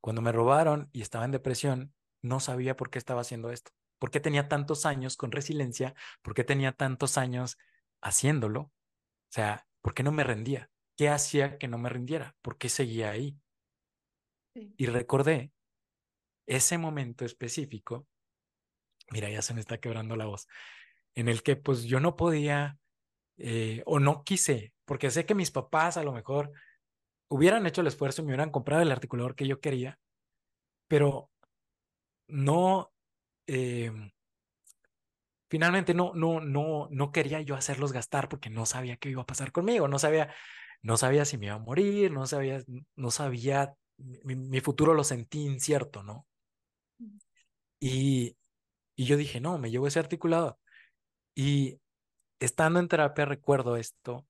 Cuando me robaron y estaba en depresión, no sabía por qué estaba haciendo esto. ¿Por qué tenía tantos años con resiliencia? ¿Por qué tenía tantos años haciéndolo? O sea, ¿por qué no me rendía? ¿Qué hacía que no me rindiera? ¿Por qué seguía ahí? Sí. Y recordé ese momento específico, mira, ya se me está quebrando la voz, en el que pues yo no podía eh, o no quise, porque sé que mis papás a lo mejor hubieran hecho el esfuerzo y me hubieran comprado el articulador que yo quería, pero no, eh, finalmente no, no, no, no quería yo hacerlos gastar porque no sabía qué iba a pasar conmigo, no sabía, no sabía si me iba a morir, no sabía, no sabía, mi, mi futuro lo sentí incierto, ¿no? Y, y yo dije, no, me llevo ese articulado. Y estando en terapia recuerdo esto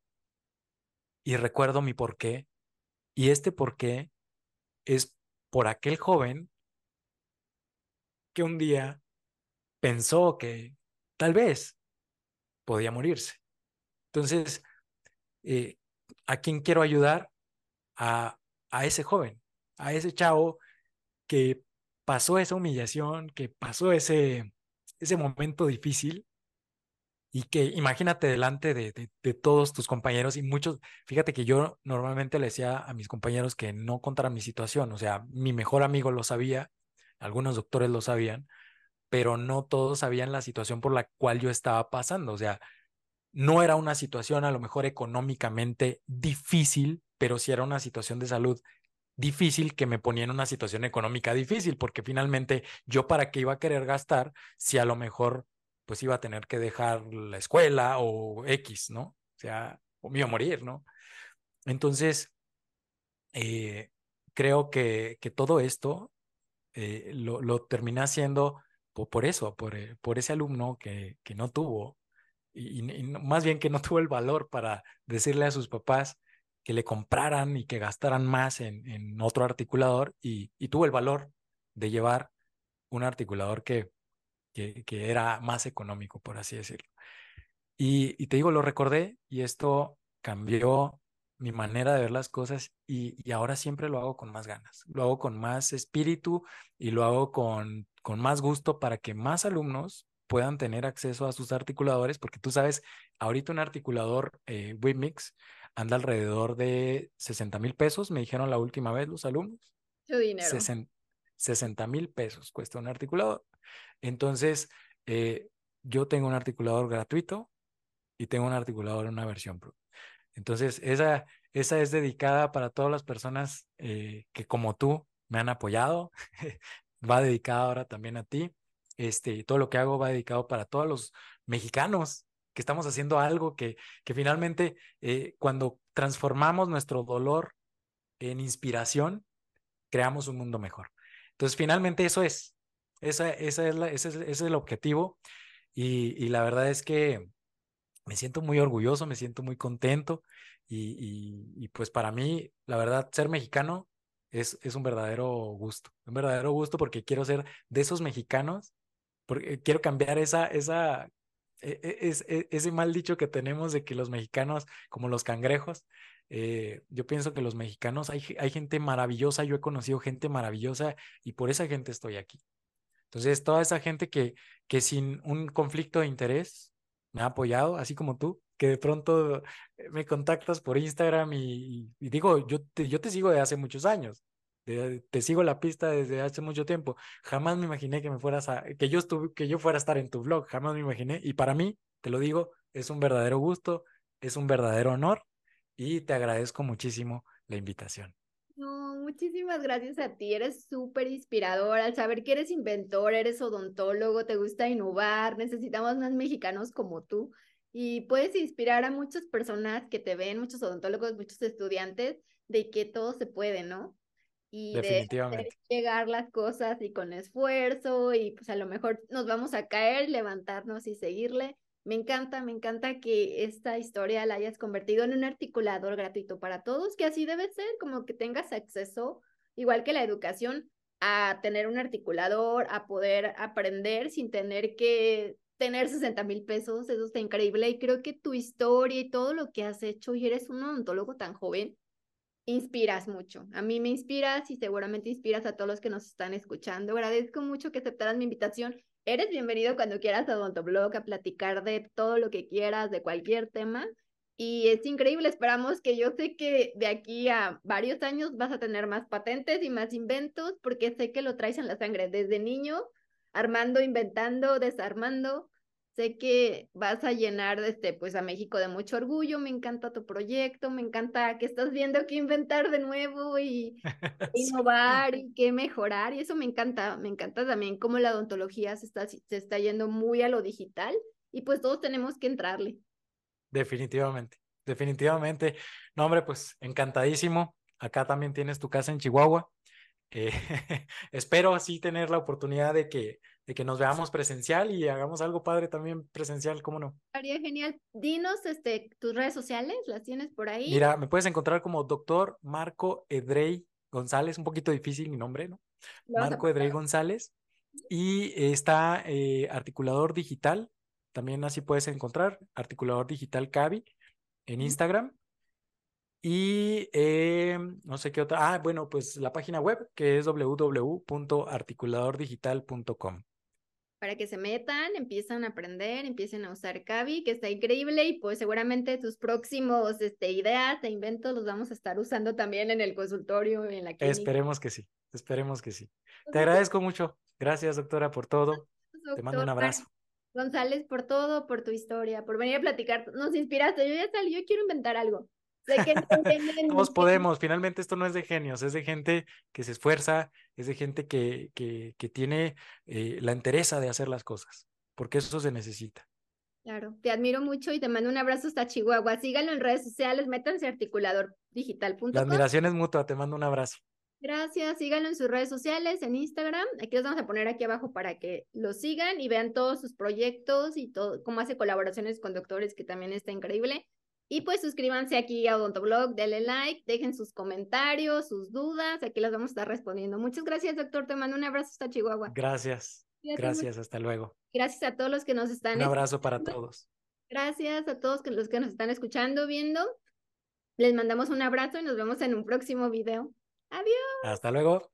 y recuerdo mi porqué. Y este porqué es por aquel joven que un día pensó que tal vez podía morirse. Entonces, eh, ¿a quién quiero ayudar? A, a ese joven, a ese chavo que pasó esa humillación, que pasó ese, ese momento difícil y que imagínate delante de, de, todos tus compañeros y muchos, fíjate que yo normalmente le decía a mis compañeros que no contaran mi situación, o sea, mi mejor amigo lo sabía, algunos doctores lo sabían, pero no todos sabían la situación por la cual yo estaba pasando, o sea, no era una situación a lo mejor económicamente difícil, pero sí era una situación de salud difícil que me ponía en una situación económica difícil, porque finalmente yo para qué iba a querer gastar si a lo mejor pues iba a tener que dejar la escuela o X, ¿no? O sea, o a morir, ¿no? Entonces, eh, creo que, que, todo esto eh, lo, lo, terminé haciendo por, eso, por, eh, por, ese alumno que, que no tuvo, y, y, más bien que no *laughs* tuvo el valor para decirle a sus papás, que le compraran y que gastaran más en, en otro articulador y, y, tuvo el valor de llevar un articulador que, que, que era más económico, por así decirlo. Y, y, te digo, lo recordé y esto cambió mi manera de ver las cosas y, y, ahora siempre lo hago con más ganas, lo hago con más espíritu y lo hago con, con más gusto para que más alumnos puedan tener acceso a sus articuladores, porque tú sabes, ahorita un articulador eh, anda alrededor de 60 mil pesos, me dijeron la última vez los alumnos. Mucho dinero. 60 mil pesos cuesta un articulador. Entonces, eh, yo tengo un articulador gratuito y tengo un articulador en una versión Pro. Entonces, esa, esa es dedicada para todas las personas eh, que como tú me han apoyado. *laughs* va dedicada ahora también a ti. Este, todo lo que hago va dedicado para todos los mexicanos que estamos haciendo algo que, que finalmente eh, cuando transformamos nuestro dolor en inspiración, creamos un mundo mejor. Entonces, finalmente eso es, esa, esa es la, ese, es, ese es el objetivo y, y, la verdad es que me siento muy orgulloso, me siento muy contento y, y, pues para mí, la verdad, ser mexicano es, es un verdadero gusto, un verdadero gusto porque quiero ser de esos mexicanos, porque quiero cambiar esa, esa e, e, es, e, ese mal dicho que tenemos de que los mexicanos, como los cangrejos, eh, yo pienso que los mexicanos, hay, hay gente maravillosa, yo he conocido gente maravillosa y por esa gente estoy aquí. Entonces, toda esa gente que, que sin un conflicto de interés me ha apoyado, así como tú, que de pronto me contactas por Instagram y, y digo, yo te, yo te sigo de hace muchos años te sigo la pista desde hace mucho tiempo. Jamás me imaginé que me fueras a, que yo estuve, que yo fuera a estar en tu blog, jamás me imaginé. Y para mí, te lo digo, es un verdadero gusto, es un verdadero honor y te agradezco muchísimo la invitación. Muchísimas gracias a ti. Eres súper inspirador al saber que eres inventor, eres odontólogo, te gusta innovar. Necesitamos más mexicanos como tú y puedes inspirar a muchas personas que te ven, muchos odontólogos, muchos estudiantes, de que todo se puede, ¿no? y de llegar las cosas y con esfuerzo y pues a lo mejor nos vamos a caer, levantarnos y seguirle. Me encanta, me encanta que esta historia la hayas convertido en un articulador gratuito para todos, que así debe ser, como que tengas acceso, igual que la educación, a tener un articulador, a poder aprender sin tener que tener 60 mil pesos, eso está increíble y creo que tu historia y todo lo que has hecho y eres un odontólogo tan joven, inspiras mucho. A mí me inspiras y seguramente inspiras a todos los que nos están escuchando. Agradezco mucho que aceptaras mi invitación. Eres bienvenido cuando quieras a Odontoblog a platicar de todo lo que quieras, de cualquier tema. Y es increíble, esperamos que yo sé que de aquí a varios años vas a tener más patentes y más inventos, porque sé que lo traes en la sangre desde niño, armando, inventando, desarmando. Sé que vas a llenar este, pues a México de mucho orgullo, me encanta tu proyecto, me encanta que estás viendo qué inventar de nuevo y *laughs* innovar y qué mejorar y eso me encanta, me encanta también cómo la odontología se está, se está yendo muy a lo digital y pues todos tenemos que entrarle. Definitivamente, definitivamente. No, hombre, pues encantadísimo. Acá también tienes tu casa en Chihuahua. Eh, *laughs* espero así tener la oportunidad de que, de que nos veamos presencial y hagamos algo padre también presencial, ¿cómo no? Haría genial. Dinos este, tus redes sociales, ¿las tienes por ahí? Mira, me puedes encontrar como doctor Marco Edrey González, un poquito difícil mi nombre, ¿no? Marco Edrey González. Y está eh, articulador digital, también así puedes encontrar, articulador digital Cavi en Instagram. Y eh, no sé qué otra. Ah, bueno, pues la página web que es www.articuladordigital.com. Para que se metan, empiezan a aprender, empiecen a usar Cavi, que está increíble y pues seguramente tus próximos este, ideas e inventos los vamos a estar usando también en el consultorio, en la clínica. Esperemos que sí, esperemos que sí. Te agradezco mucho. Gracias, doctora, por todo. Te mando un abrazo. González, por todo, por tu historia, por venir a platicar. Nos inspiraste. Yo ya salí, yo quiero inventar algo. Sé que *laughs* Todos podemos, finalmente esto no es de genios, es de gente que se esfuerza, es de gente que, que, que tiene eh, la entereza de hacer las cosas, porque eso se necesita. Claro, te admiro mucho y te mando un abrazo hasta Chihuahua. Síganlo en redes sociales, métanse a articuladordigital.com. La admiración es mutua, te mando un abrazo. Gracias, síganlo en sus redes sociales, en Instagram. Aquí los vamos a poner aquí abajo para que lo sigan y vean todos sus proyectos y todo, cómo hace colaboraciones con doctores, que también está increíble. Y pues suscríbanse aquí a Odontoblog, denle like, dejen sus comentarios, sus dudas, aquí las vamos a estar respondiendo. Muchas gracias, doctor. Te mando un abrazo hasta Chihuahua. Gracias. Gracias, hasta luego. Gracias a todos los que nos están. Un abrazo para todos. Gracias a todos los que nos están escuchando, viendo. Les mandamos un abrazo y nos vemos en un próximo video. Adiós. Hasta luego.